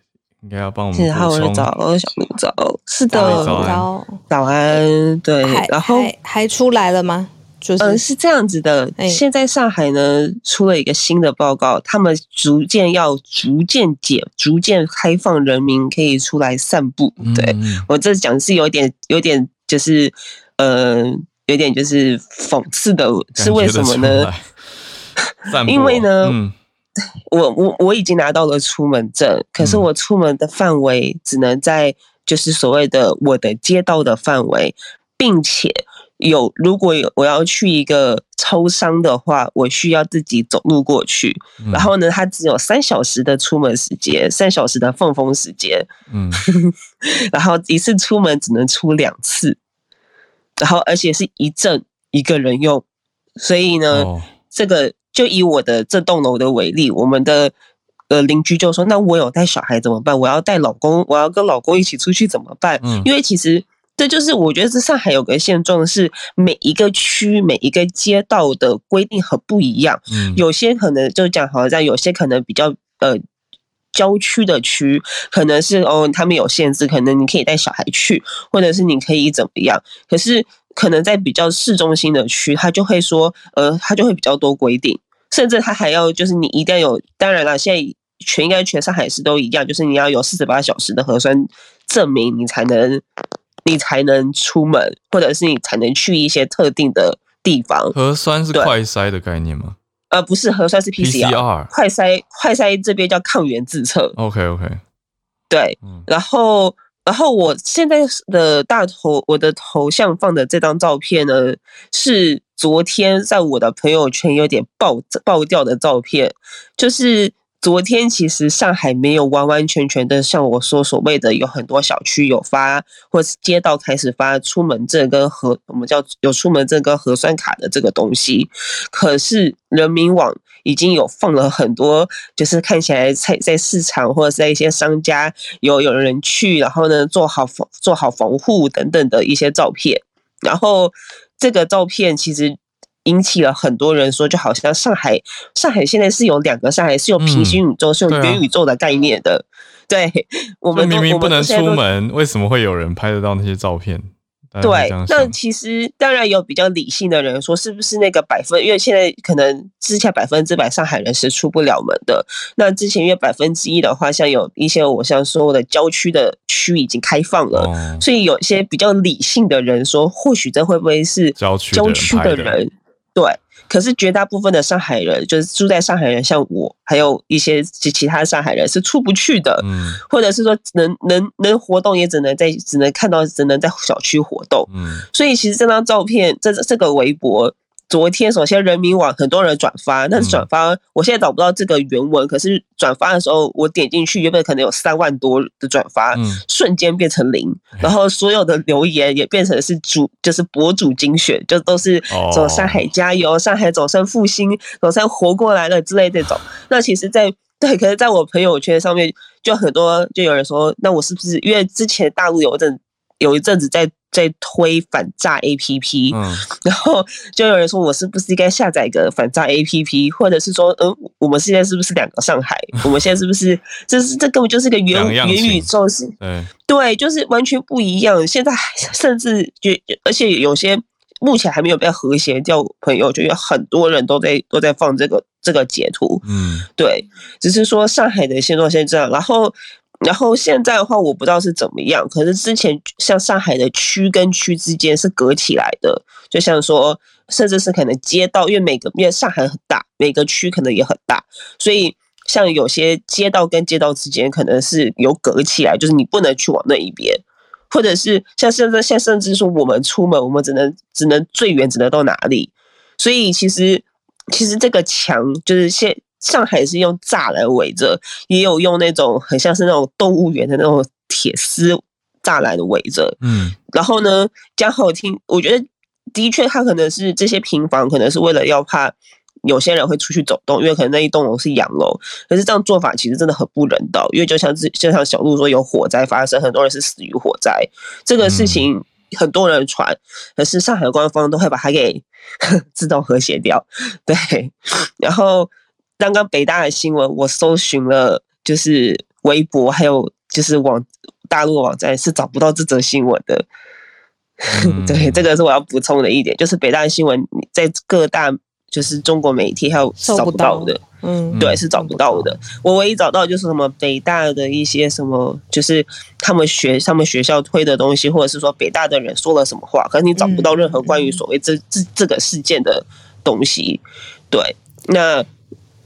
应该要帮我们补充。好，早，小明早，是的，早安，早安，对，然后还，还出来了吗？就是、呃、是这样子的，欸、现在上海呢出了一个新的报告，他们逐渐要逐渐解，逐渐开放人民可以出来散步。对、嗯、我这讲是有点有点就是呃。有点就是讽刺的，是为什么呢？*laughs* 因为呢，嗯、我我我已经拿到了出门证，可是我出门的范围只能在就是所谓的我的街道的范围，并且有如果有我要去一个超商的话，我需要自己走路过去。嗯、然后呢，它只有三小时的出门时间，三小时的放风时间。嗯，*laughs* 然后一次出门只能出两次，然后而且是一阵一个人用，所以呢，哦、这个。就以我的这栋楼的为例，我们的呃邻居就说：“那我有带小孩怎么办？我要带老公，我要跟老公一起出去怎么办？”嗯，因为其实这就是我觉得这上海有个现状是，每一个区每一个街道的规定很不一样。嗯，有些可能就讲好像有些可能比较呃郊区的区，可能是哦他们有限制，可能你可以带小孩去，或者是你可以怎么样。可是可能在比较市中心的区，他就会说，呃，他就会比较多规定。甚至他还要，就是你一定要有，当然了，现在全应该全上海市都一样，就是你要有四十八小时的核酸证明，你才能你才能出门，或者是你才能去一些特定的地方。核酸是快筛的概念吗？呃，不是，核酸是 PCR，, PCR 快筛快筛这边叫抗原自测。OK OK，对，然后然后我现在的大头，我的头像放的这张照片呢是。昨天在我的朋友圈有点爆爆掉的照片，就是昨天其实上海没有完完全全的像我说所谓的有很多小区有发，或是街道开始发出门证跟核我们叫有出门证跟核酸卡的这个东西，可是人民网已经有放了很多，就是看起来在在市场或者在一些商家有有人去，然后呢做好防做好防护等等的一些照片，然后。这个照片其实引起了很多人说，就好像上海，上海现在是有两个上海，是有平行宇宙，嗯、是有元宇宙的概念的。对，对我们明明不能出门，为什么会有人拍得到那些照片？对，那其实当然有比较理性的人说，是不是那个百分？因为现在可能之前百分之百上海人是出不了门的。那之前因为百分之一的话，像有一些我像说的郊区的区已经开放了，哦、所以有一些比较理性的人说，或许这会不会是郊区郊区的人？对。可是绝大部分的上海人，就是住在上海人，像我，还有一些其其他上海人是出不去的，嗯，或者是说能能能活动，也只能在只能看到，只能在小区活动，嗯，所以其实这张照片，这这个微博。昨天，首先人民网很多人转发，但是转发，我现在找不到这个原文。可是转发的时候，我点进去，原本可能有三万多的转发，瞬间变成零。然后所有的留言也变成是主，就是博主精选，就都是走上海加油，上海总算复兴，总算活过来了之类这种。那其实，在对，可是在我朋友圈上面，就很多就有人说，那我是不是因为之前大陆有一阵有一阵子在。在推反诈 APP，嗯，然后就有人说，我是不是应该下载一个反诈 APP，或者是说，嗯，我们现在是不是两个上海？*laughs* 我们现在是不是这是这根本就是个元元宇宙是？对对，就是完全不一样。现在甚至就而且有些目前还没有被和谐掉朋友，就有很多人都在都在放这个这个截图，嗯，对，只是说上海的现状现在这样，然后。然后现在的话，我不知道是怎么样。可是之前像上海的区跟区之间是隔起来的，就像说，甚至是可能街道，因为每个因为上海很大，每个区可能也很大，所以像有些街道跟街道之间可能是有隔起来，就是你不能去往那一边，或者是像现在现甚至说我们出门，我们只能只能最远只能到哪里。所以其实其实这个墙就是现。上海是用栅栏围着，也有用那种很像是那种动物园的那种铁丝栅栏的围着。嗯，然后呢，江好听，我觉得的确，他可能是这些平房，可能是为了要怕有些人会出去走动，因为可能那一栋楼是洋楼。可是这样做法其实真的很不人道，因为就像是就像小鹿说有火灾发生，很多人是死于火灾，这个事情很多人传，可是上海官方都会把它给 *laughs* 自动和谐掉。对，然后。刚刚北大的新闻，我搜寻了，就是微博，还有就是网大陆网站是找不到这则新闻的。嗯、*laughs* 对，这个是我要补充的一点，就是北大的新闻在各大就是中国媒体还有找不到的，嗯，对，是找不到的。我唯一找到就是什么北大的一些什么，就是他们学他们学校推的东西，或者是说北大的人说了什么话，可是你找不到任何关于所谓这这这个事件的东西。对，那。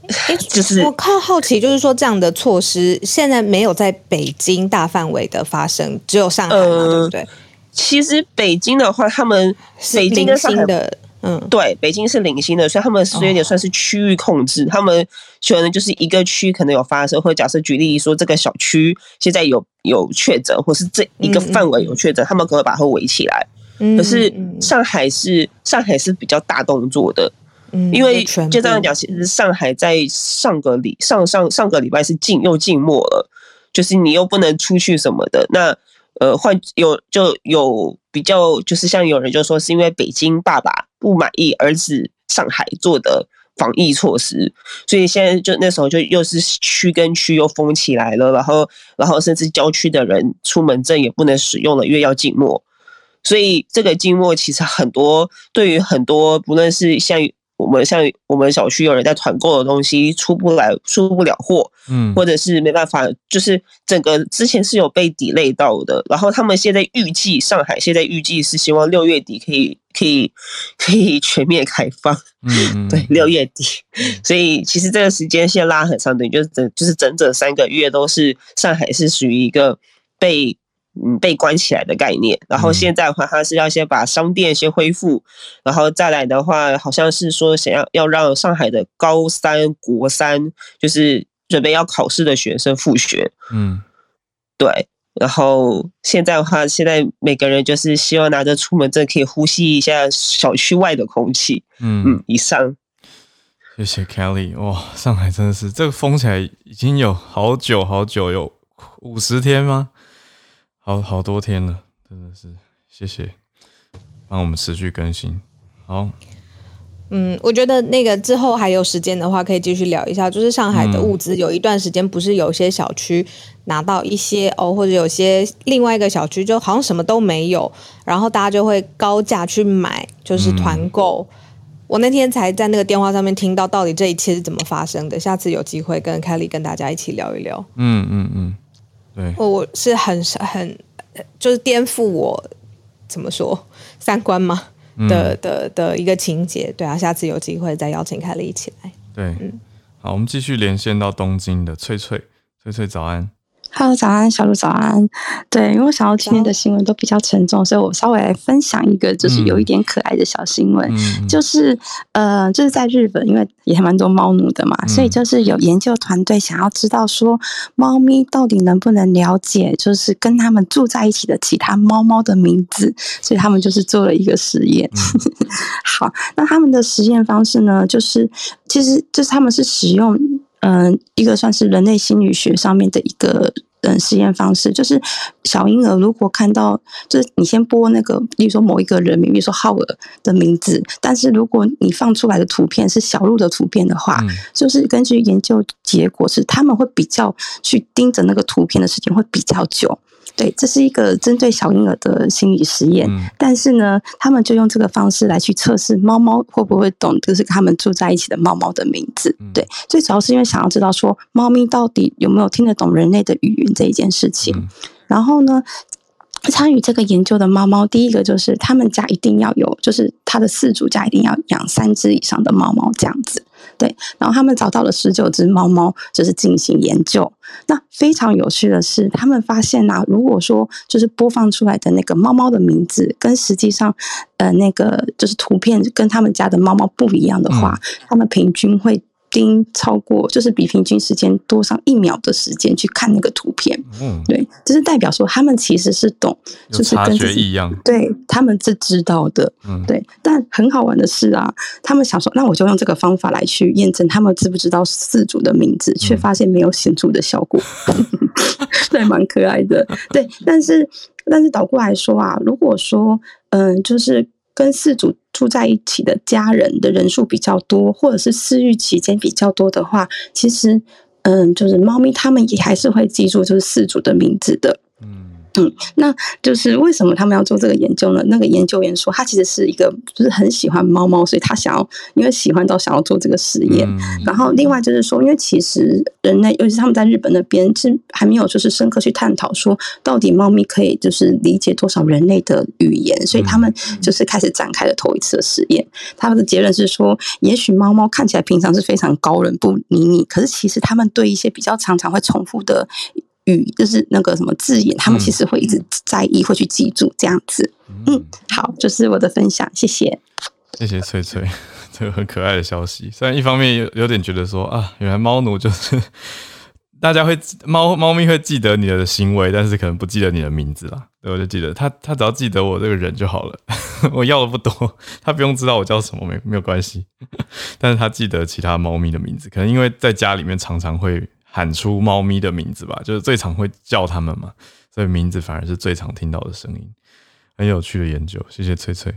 *laughs* 就是我靠好奇，就是说这样的措施现在没有在北京大范围的发生，只有上海嘛，呃、对不对？其实北京的话，他们北京跟上海的，嗯，对，北京是零星的，所以他们是有点算是区域控制。哦、他们可能就是一个区可能有发生，或者假设举例说，这个小区现在有有确诊，或是这一个范围有确诊，嗯、他们可能把它围起来。嗯、可是上海是上海是比较大动作的。嗯，因为就这样讲，其实上海在上个礼上上上个礼拜是禁又禁默了，就是你又不能出去什么的。那呃，换有就有比较，就是像有人就说是因为北京爸爸不满意儿子上海做的防疫措施，所以现在就那时候就又是区跟区又封起来了，然后然后甚至郊区的人出门证也不能使用了，因为要禁默。所以这个禁默其实很多对于很多不论是像。我们像我们小区有人在团购的东西出不来，出不了货，嗯，或者是没办法，就是整个之前是有被 delay 到的。然后他们现在预计，上海现在预计是希望六月底可以可以可以全面开放，嗯，对，六月底。所以其实这个时间线拉很长，等于就是整就是整整三个月都是上海是属于一个被。嗯，被关起来的概念。然后现在的话，他是要先把商店先恢复，然后再来的话，好像是说想要要让上海的高三、国三，就是准备要考试的学生复学。嗯，对。然后现在的话，现在每个人就是希望拿着出门证可以呼吸一下小区外的空气。嗯嗯，以上。谢谢 Kelly。哇，上海真的是这个封起来已经有好久好久，有五十天吗？好好多天了，真的是谢谢，帮我们持续更新。好，嗯，我觉得那个之后还有时间的话，可以继续聊一下。就是上海的物资，有一段时间不是有些小区拿到一些哦，或者有些另外一个小区就好像什么都没有，然后大家就会高价去买，就是团购。嗯、我那天才在那个电话上面听到，到底这一切是怎么发生的。下次有机会跟凯莉跟大家一起聊一聊。嗯嗯嗯。嗯对。我是很很就是颠覆我怎么说三观嘛的、嗯、的的一个情节，对啊，下次有机会再邀请凯莉一起来。对，嗯，好，我们继续连线到东京的翠翠，翠翠早安。Hello，早安，小鹿早安。对，因为我想到今天的新闻都比较沉重，所以我稍微来分享一个，就是有一点可爱的小新闻。嗯、就是呃，就是在日本，因为也还蛮多猫奴的嘛，嗯、所以就是有研究团队想要知道说，猫咪到底能不能了解，就是跟他们住在一起的其他猫猫的名字，所以他们就是做了一个实验。嗯、*laughs* 好，那他们的实验方式呢，就是其实就是他们是使用。嗯，一个算是人类心理学上面的一个嗯实验方式，就是小婴儿如果看到，就是你先播那个，例如说某一个人名，比如说浩尔的名字，但是如果你放出来的图片是小鹿的图片的话，嗯、就是根据研究结果是他们会比较去盯着那个图片的时间会比较久。对，这是一个针对小婴儿的心理实验，嗯、但是呢，他们就用这个方式来去测试猫猫会不会懂，就是他们住在一起的猫猫的名字。嗯、对，最主要是因为想要知道说，猫咪到底有没有听得懂人类的语言这一件事情。嗯、然后呢，参与这个研究的猫猫，第一个就是他们家一定要有，就是他的饲主家一定要养三只以上的猫猫这样子。对，然后他们找到了十九只猫猫，就是进行研究。那非常有趣的是，他们发现啊，如果说就是播放出来的那个猫猫的名字，跟实际上呃那个就是图片跟他们家的猫猫不一样的话，嗯、他们平均会。盯超过就是比平均时间多上一秒的时间去看那个图片，嗯，对，这是代表说他们其实是懂，就是跟自己一样，对，他们是知道的，嗯，对。但很好玩的是啊，他们想说，那我就用这个方法来去验证他们知不知道四组的名字，却发现没有显著的效果，*laughs* 对，蛮可爱的，对。但是但是倒过来说啊，如果说嗯，就是。跟饲主住在一起的家人的人数比较多，或者是私域期间比较多的话，其实，嗯，就是猫咪它们也还是会记住就是饲主的名字的。嗯，嗯，那就是为什么他们要做这个研究呢？那个研究员说，他其实是一个就是很喜欢猫猫，所以他想要因为喜欢到想要做这个实验。嗯、然后另外就是说，因为其实人类，尤其是他们在日本那边是还没有就是深刻去探讨说到底猫咪可以就是理解多少人类的语言，所以他们就是开始展开了头一次的实验。他们的结论是说，也许猫猫看起来平常是非常高冷不理你，可是其实他们对一些比较常常会重复的。语就是那个什么字眼，他们其实会一直在意，嗯、会去记住这样子。嗯，好，就是我的分享，谢谢。谢谢翠翠，这个很可爱的消息。虽然一方面有有点觉得说啊，原来猫奴就是大家会猫猫咪会记得你的行为，但是可能不记得你的名字啦。对，我就记得他，他只要记得我这个人就好了。*laughs* 我要的不多，他不用知道我叫什么，没没有关系。*laughs* 但是他记得其他猫咪的名字，可能因为在家里面常常会。喊出猫咪的名字吧，就是最常会叫它们嘛，所以名字反而是最常听到的声音。很有趣的研究，谢谢翠翠。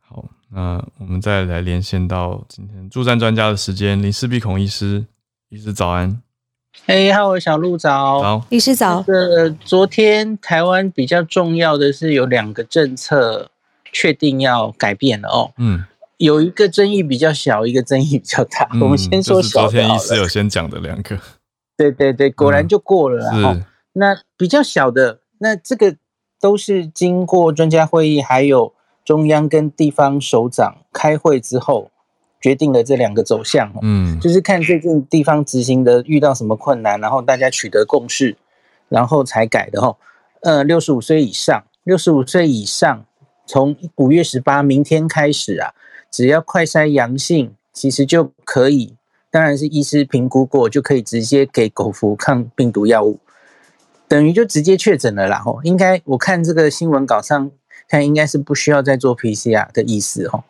好，那我们再来连线到今天助战专家的时间，林氏璧孔医师，医师早安。嘿，哈喽，小鹿早。早，医师早。呃昨天台湾比较重要的是有两个政策确定要改变了哦。嗯。有一个争议比较小，一个争议比较大。嗯、我们先说小的。昨天医师有先讲的两个。对对对，果然就过了。嗯、那比较小的，那这个都是经过专家会议，还有中央跟地方首长开会之后决定了这两个走向。嗯，就是看最近地方执行的遇到什么困难，然后大家取得共识，然后才改的。哈，呃，六十五岁以上，六十五岁以上，从五月十八明天开始啊，只要快筛阳性，其实就可以。当然是医师评估过就可以直接给狗服抗病毒药物，等于就直接确诊了啦。吼，应该我看这个新闻稿上看应该是不需要再做 PCR 的意思。吼，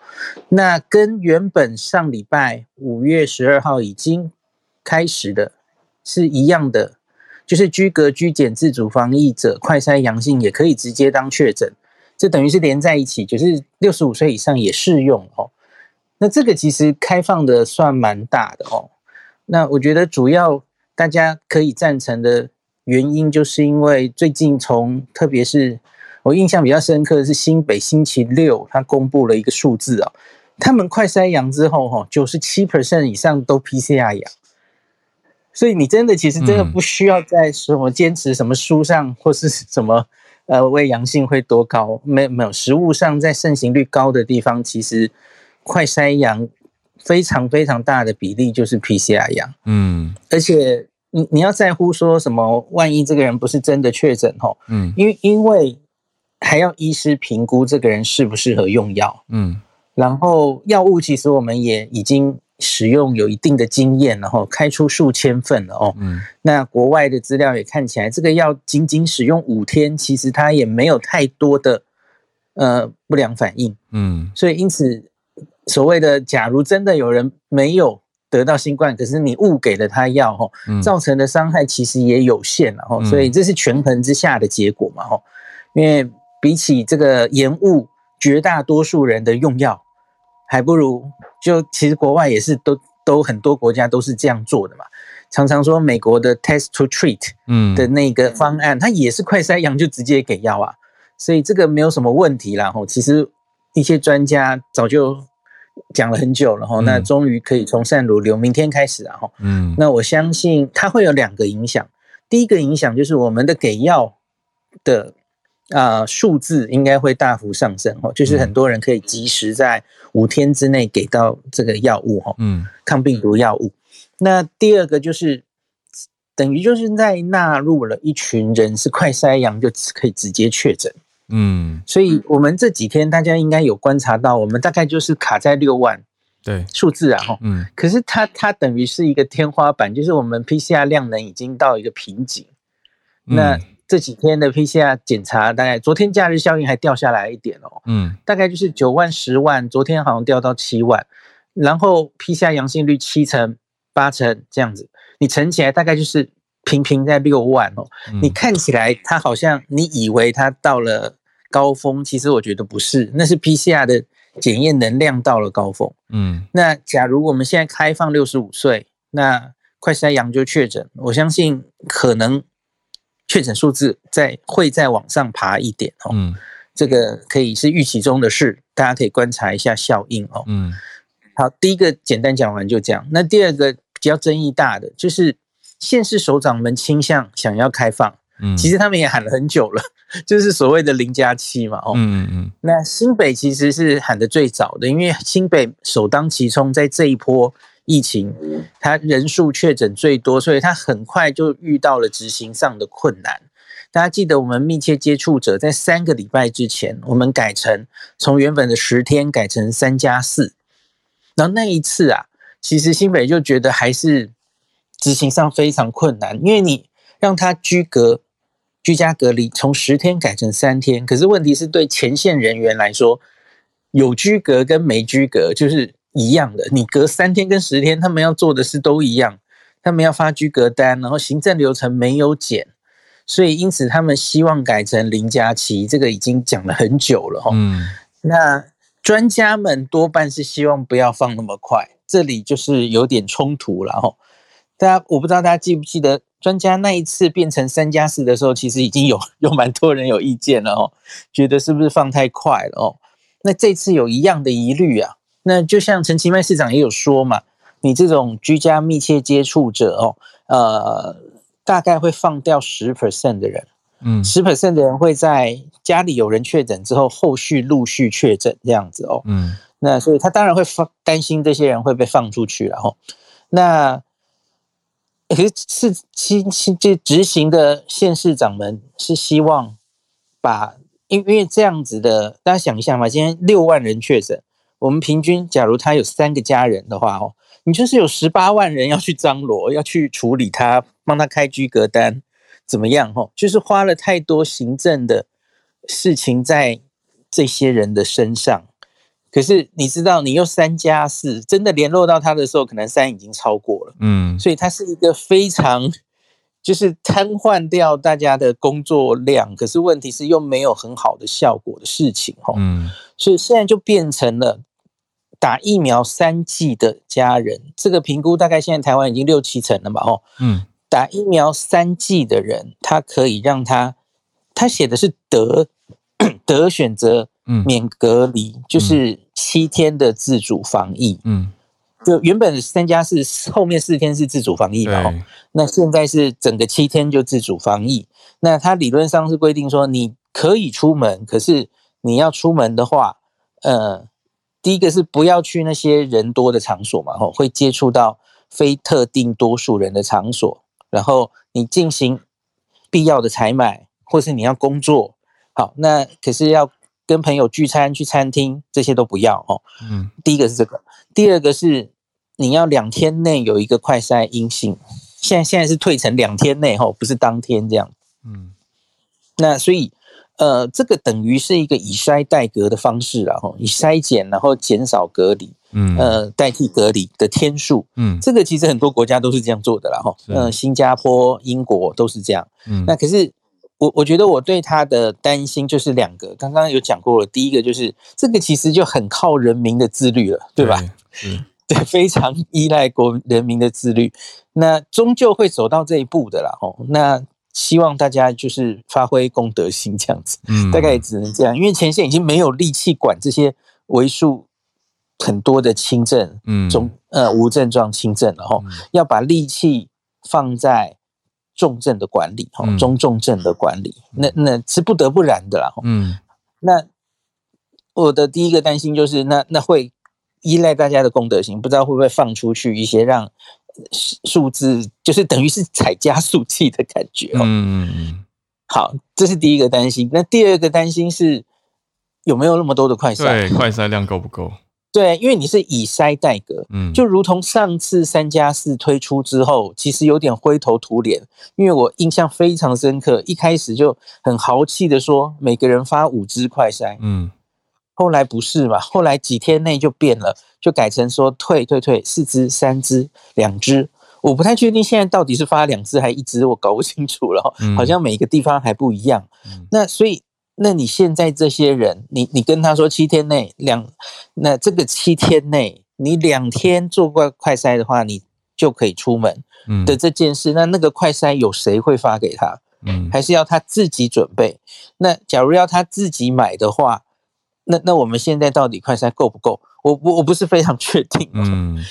那跟原本上礼拜五月十二号已经开始的是一样的，就是居隔居检自主防疫者快筛阳性也可以直接当确诊，这等于是连在一起，就是六十五岁以上也适用。哦。那这个其实开放的算蛮大的哦。那我觉得主要大家可以赞成的原因，就是因为最近从特别是我印象比较深刻的是新北星期六，他公布了一个数字啊，他们快筛阳之后哈，九十七 percent 以上都 PCR 阳，所以你真的其实真的不需要在什么坚持什么书上或是什么呃为阳性会多高，没没有实物上在盛行率高的地方其实。快筛阳非常非常大的比例就是 PCR 阳，嗯，而且你你要在乎说什么？万一这个人不是真的确诊吼，嗯，因为因为还要医师评估这个人适不适合用药，嗯，然后药物其实我们也已经使用有一定的经验，然后开出数千份了哦，嗯，那国外的资料也看起来这个药仅仅使用五天，其实它也没有太多的呃不良反应，嗯，所以因此。所谓的，假如真的有人没有得到新冠，可是你误给了他药，哈，造成的伤害其实也有限了，吼，所以这是权衡之下的结果嘛，吼，因为比起这个延误绝大多数人的用药，还不如就其实国外也是都都很多国家都是这样做的嘛，常常说美国的 test to treat，嗯。的那个方案，它也是快筛阳就直接给药啊，所以这个没有什么问题啦，吼，其实一些专家早就。讲了很久了哈，那终于可以从善如流，明天开始啊哈，嗯，那我相信它会有两个影响，第一个影响就是我们的给药的啊数字应该会大幅上升哈，就是很多人可以及时在五天之内给到这个药物哈，嗯，抗病毒药物。那第二个就是等于就是在纳入了一群人是快筛阳就可以直接确诊。嗯，所以我们这几天大家应该有观察到，我们大概就是卡在六万对。数字啊，嗯，可是它它等于是一个天花板，就是我们 PCR 量能已经到一个瓶颈。那这几天的 PCR 检查，大概昨天假日效应还掉下来一点哦，嗯，大概就是九万、十万，昨天好像掉到七万，然后 PCR 阳性率七成、八成这样子，你乘起来大概就是。平平在六万哦，你看起来它好像你以为它到了高峰，其实我觉得不是，那是 PCR 的检验能量到了高峰。嗯，那假如我们现在开放六十五岁，那快筛阳就确诊，我相信可能确诊数字在会再往上爬一点哦。嗯，这个可以是预期中的事，大家可以观察一下效应哦。嗯，好，第一个简单讲完就这样。那第二个比较争议大的就是县市首长们倾向想要开放。嗯，其实他们也喊了很久了，*laughs* 就是所谓的零加七嘛，哦，嗯嗯嗯。那新北其实是喊得最早的，因为新北首当其冲，在这一波疫情，它人数确诊最多，所以它很快就遇到了执行上的困难。大家记得，我们密切接触者在三个礼拜之前，我们改成从原本的十天改成三加四，然后那一次啊，其实新北就觉得还是执行上非常困难，因为你让他居隔。居家隔离从十天改成三天，可是问题是对前线人员来说，有居隔跟没居隔就是一样的。你隔三天跟十天，他们要做的事都一样，他们要发居隔单，然后行政流程没有减，所以因此他们希望改成零加七，这个已经讲了很久了哈。嗯，那专家们多半是希望不要放那么快，这里就是有点冲突了哈。大家我不知道大家记不记得。专家那一次变成三加四的时候，其实已经有有蛮多人有意见了哦，觉得是不是放太快了哦？那这次有一样的疑虑啊，那就像陈其迈市长也有说嘛，你这种居家密切接触者哦，呃，大概会放掉十 percent 的人，嗯，十 percent 的人会在家里有人确诊之后，后续陆续确诊这样子哦，嗯，那所以他当然会放担心这些人会被放出去了哦，那。可是是其其这执行的县市长们是希望把，因因为这样子的，大家想一下嘛，今天六万人确诊，我们平均假如他有三个家人的话哦，你就是有十八万人要去张罗，要去处理他，帮他开居隔单，怎么样哦？就是花了太多行政的事情在这些人的身上。可是你知道，你又三加四，真的联络到他的时候，可能三已经超过了，嗯，所以它是一个非常就是瘫痪掉大家的工作量，可是问题是又没有很好的效果的事情，哈，嗯，所以现在就变成了打疫苗三剂的家人，这个评估大概现在台湾已经六七成了嘛，哦，嗯，打疫苗三剂的人，他可以让他，他写的是得 *coughs* 得选择。免隔离就是七天的自主防疫，嗯，就原本三加四后面四天是自主防疫嘛，对那现在是整个七天就自主防疫。那它理论上是规定说你可以出门，可是你要出门的话，呃，第一个是不要去那些人多的场所嘛，吼，会接触到非特定多数人的场所，然后你进行必要的采买，或是你要工作，好，那可是要。跟朋友聚餐去餐厅，这些都不要哦。嗯，第一个是这个，第二个是你要两天内有一个快筛阴性。现在现在是退成两天内哈，不是当天这样。嗯，那所以呃，这个等于是一个以筛代隔的方式啊，以筛检然后减少隔离，嗯，呃，代替隔离的天数。嗯，这个其实很多国家都是这样做的啦哈。嗯，呃，新加坡、英国都是这样。嗯，那可是。我我觉得我对他的担心就是两个，刚刚有讲过了。第一个就是这个其实就很靠人民的自律了，对吧？嗯，*laughs* 对，非常依赖国人民的自律。那终究会走到这一步的啦，哦。那希望大家就是发挥公德心这样子，嗯，*laughs* 大概也只能这样，因为前线已经没有力气管这些为数很多的轻症，嗯，中呃无症状轻症了，吼，要把力气放在。重症的管理，哈，中重症的管理，嗯、那那是不得不然的啦，嗯，那我的第一个担心就是，那那会依赖大家的公德心，不知道会不会放出去一些让数字，就是等于是踩加速器的感觉，嗯。好，这是第一个担心。那第二个担心是有没有那么多的快筛？对，快筛量够不够？对，因为你是以筛代隔，嗯，就如同上次三加四推出之后，其实有点灰头土脸，因为我印象非常深刻，一开始就很豪气的说每个人发五支快筛，嗯，后来不是嘛，后来几天内就变了，就改成说退退退四支、三支、两支，我不太确定现在到底是发两支还一支，我搞不清楚了，好像每个地方还不一样，嗯，那所以。那你现在这些人，你你跟他说七天内两，那这个七天内你两天做过快筛的话，你就可以出门的这件事，嗯、那那个快筛有谁会发给他？嗯，还是要他自己准备？那假如要他自己买的话，那那我们现在到底快筛够不够？我我我不是非常确定。嗯，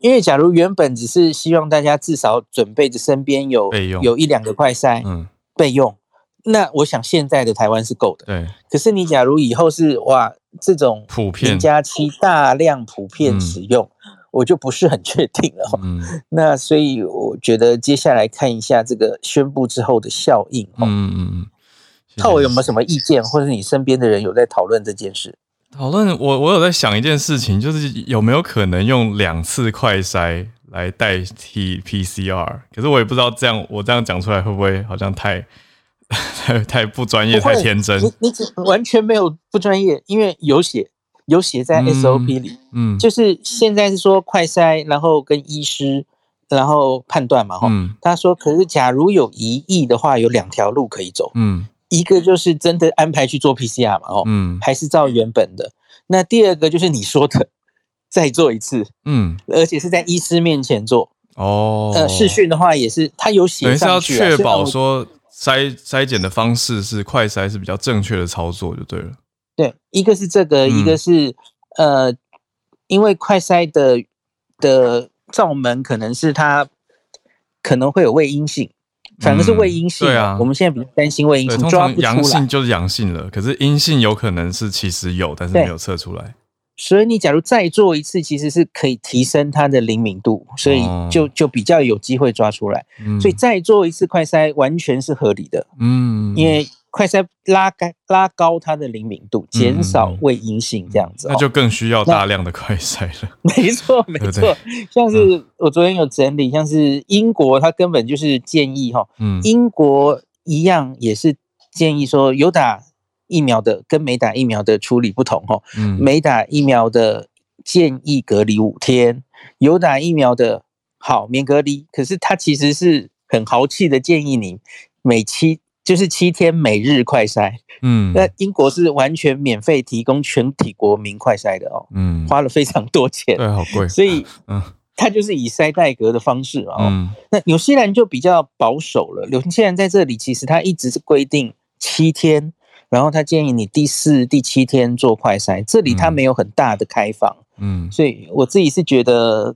因为假如原本只是希望大家至少准备着身边有有一两个快筛，嗯，备用。那我想现在的台湾是够的。对。可是你假如以后是哇这种普遍零加七大量普遍使用。嗯我就不是很确定了，嗯，那所以我觉得接下来看一下这个宣布之后的效应，嗯嗯嗯，那我有没有什么意见，或者你身边的人有在讨论这件事？讨论我我有在想一件事情，就是有没有可能用两次快筛来代替 PCR？可是我也不知道这样我这样讲出来会不会好像太 *laughs* 太太不专业、太天真？你你完全没有不专业，因为有写。有写在 SOP 里，嗯，嗯，就是现在是说快筛，然后跟医师，然后判断嘛，哈、嗯，他说，可是假如有疑义的话，有两条路可以走，嗯，一个就是真的安排去做 PCR 嘛，哦，嗯，还是照原本的，那第二个就是你说的再做一次，嗯，而且是在医师面前做，哦，呃，视讯的话也是，他有写上去，要确保说筛筛检的方式是快筛是比较正确的操作就对了。对，一个是这个，嗯、一个是呃，因为快筛的的罩门可能是它可能会有伪阴性，反而是伪阴性。嗯、对啊，我们现在比较担心伪阴性，抓不出来。阳性就是阳性了，可是阴性有可能是其实有，但是没有测出来。所以你假如再做一次，其实是可以提升它的灵敏度，所以就就比较有机会抓出来。嗯、所以再做一次快筛完全是合理的。嗯，因为。快筛拉高拉高它的灵敏度，减少伪阴性这样子，那就更需要大量的快筛了。*laughs* 没错，没错。像是我昨天有整理，像是英国，它根本就是建议哈，嗯，英国一样也是建议说，有打疫苗的跟没打疫苗的处理不同哈，嗯，没打疫苗的建议隔离五天，有打疫苗的好免隔离，可是他其实是很豪气的建议你每七。就是七天每日快筛，嗯，那英国是完全免费提供全体国民快筛的哦，嗯，花了非常多钱，对，好贵，所以，嗯，它就是以筛代隔的方式哦，嗯，那纽西兰就比较保守了，纽西兰在这里其实它一直是规定七天，然后他建议你第四、第七天做快筛，这里它没有很大的开放，嗯，所以我自己是觉得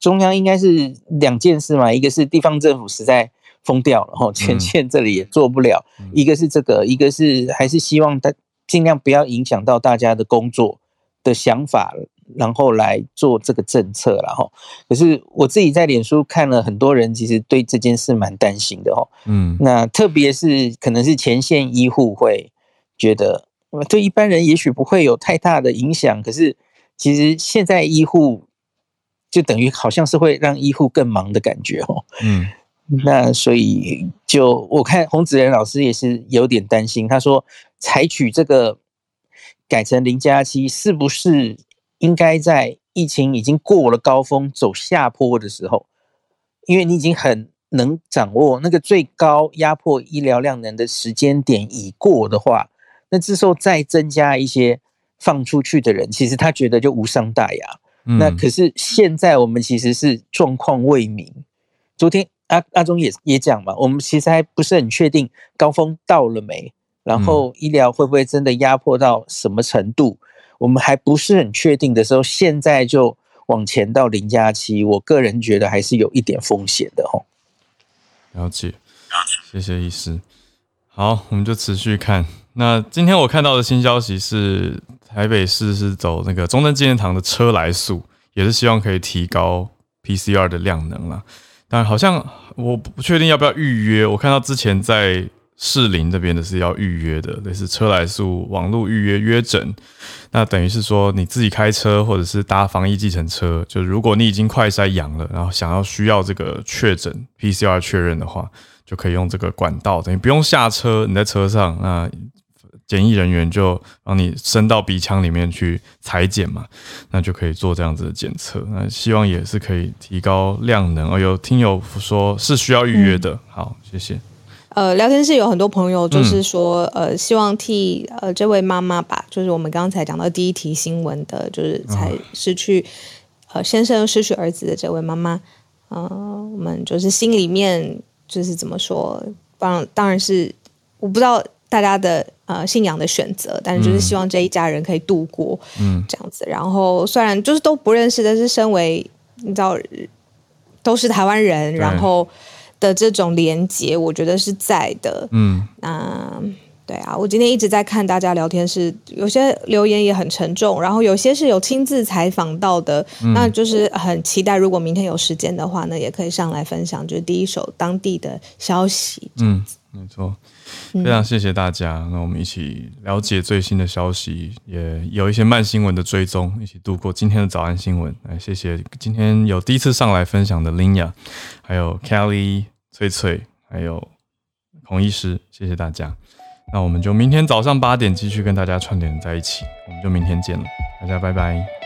中央应该是两件事嘛，一个是地方政府实在。封掉了哈，*laughs* 前线这里也做不了。嗯、一个是这个，一个是还是希望他尽量不要影响到大家的工作的想法，然后来做这个政策了哈。可是我自己在脸书看了很多人，其实对这件事蛮担心的哦。嗯，那特别是可能是前线医护会觉得，对一般人也许不会有太大的影响，可是其实现在医护就等于好像是会让医护更忙的感觉哦。嗯。那所以就我看洪子仁老师也是有点担心，他说采取这个改成零加七，是不是应该在疫情已经过了高峰走下坡的时候，因为你已经很能掌握那个最高压迫医疗量能的时间点已过的话，那这时候再增加一些放出去的人，其实他觉得就无伤大雅。嗯、那可是现在我们其实是状况未明，昨天。阿阿中也也讲嘛，我们其实还不是很确定高峰到了没，然后医疗会不会真的压迫到什么程度，嗯、我们还不是很确定的时候，现在就往前到零加七，我个人觉得还是有一点风险的吼。了解，谢谢医师。好，我们就持续看。那今天我看到的新消息是，台北市是走那个中正纪念堂的车来速，也是希望可以提高 PCR 的量能了。但好像我不确定要不要预约。我看到之前在士林这边的是要预约的，类似车来素网络预约约诊。那等于是说你自己开车或者是搭防疫计程车，就如果你已经快筛阳了，然后想要需要这个确诊 PCR 确认的话，就可以用这个管道，等于不用下车，你在车上那。检疫人员就帮你伸到鼻腔里面去采检嘛，那就可以做这样子的检测。那希望也是可以提高量能。哦，有听友说是需要预约的，好，谢谢。呃，聊天室有很多朋友就是说，嗯、呃，希望替呃这位妈妈吧，就是我们刚才讲到第一题新闻的，就是才失去、哦、呃先生失去儿子的这位妈妈，呃，我们就是心里面就是怎么说？当当然是我不知道大家的呃信仰的选择，但是就是希望这一家人可以度过，嗯，这样子。然后虽然就是都不认识，但是身为你知道都是台湾人，然后的这种连接，我觉得是在的，嗯，那。对啊，我今天一直在看大家聊天室，有些留言也很沉重，然后有些是有亲自采访到的，嗯、那就是很期待，如果明天有时间的话呢，也可以上来分享，就是第一手当地的消息。嗯，没错，非常谢谢大家，那、嗯、我们一起了解最新的消息，也有一些慢新闻的追踪，一起度过今天的早安新闻。来，谢谢今天有第一次上来分享的 Linya，还有 Kelly、翠翠，还有孔医师，谢谢大家。那我们就明天早上八点继续跟大家串联在一起，我们就明天见了，大家拜拜。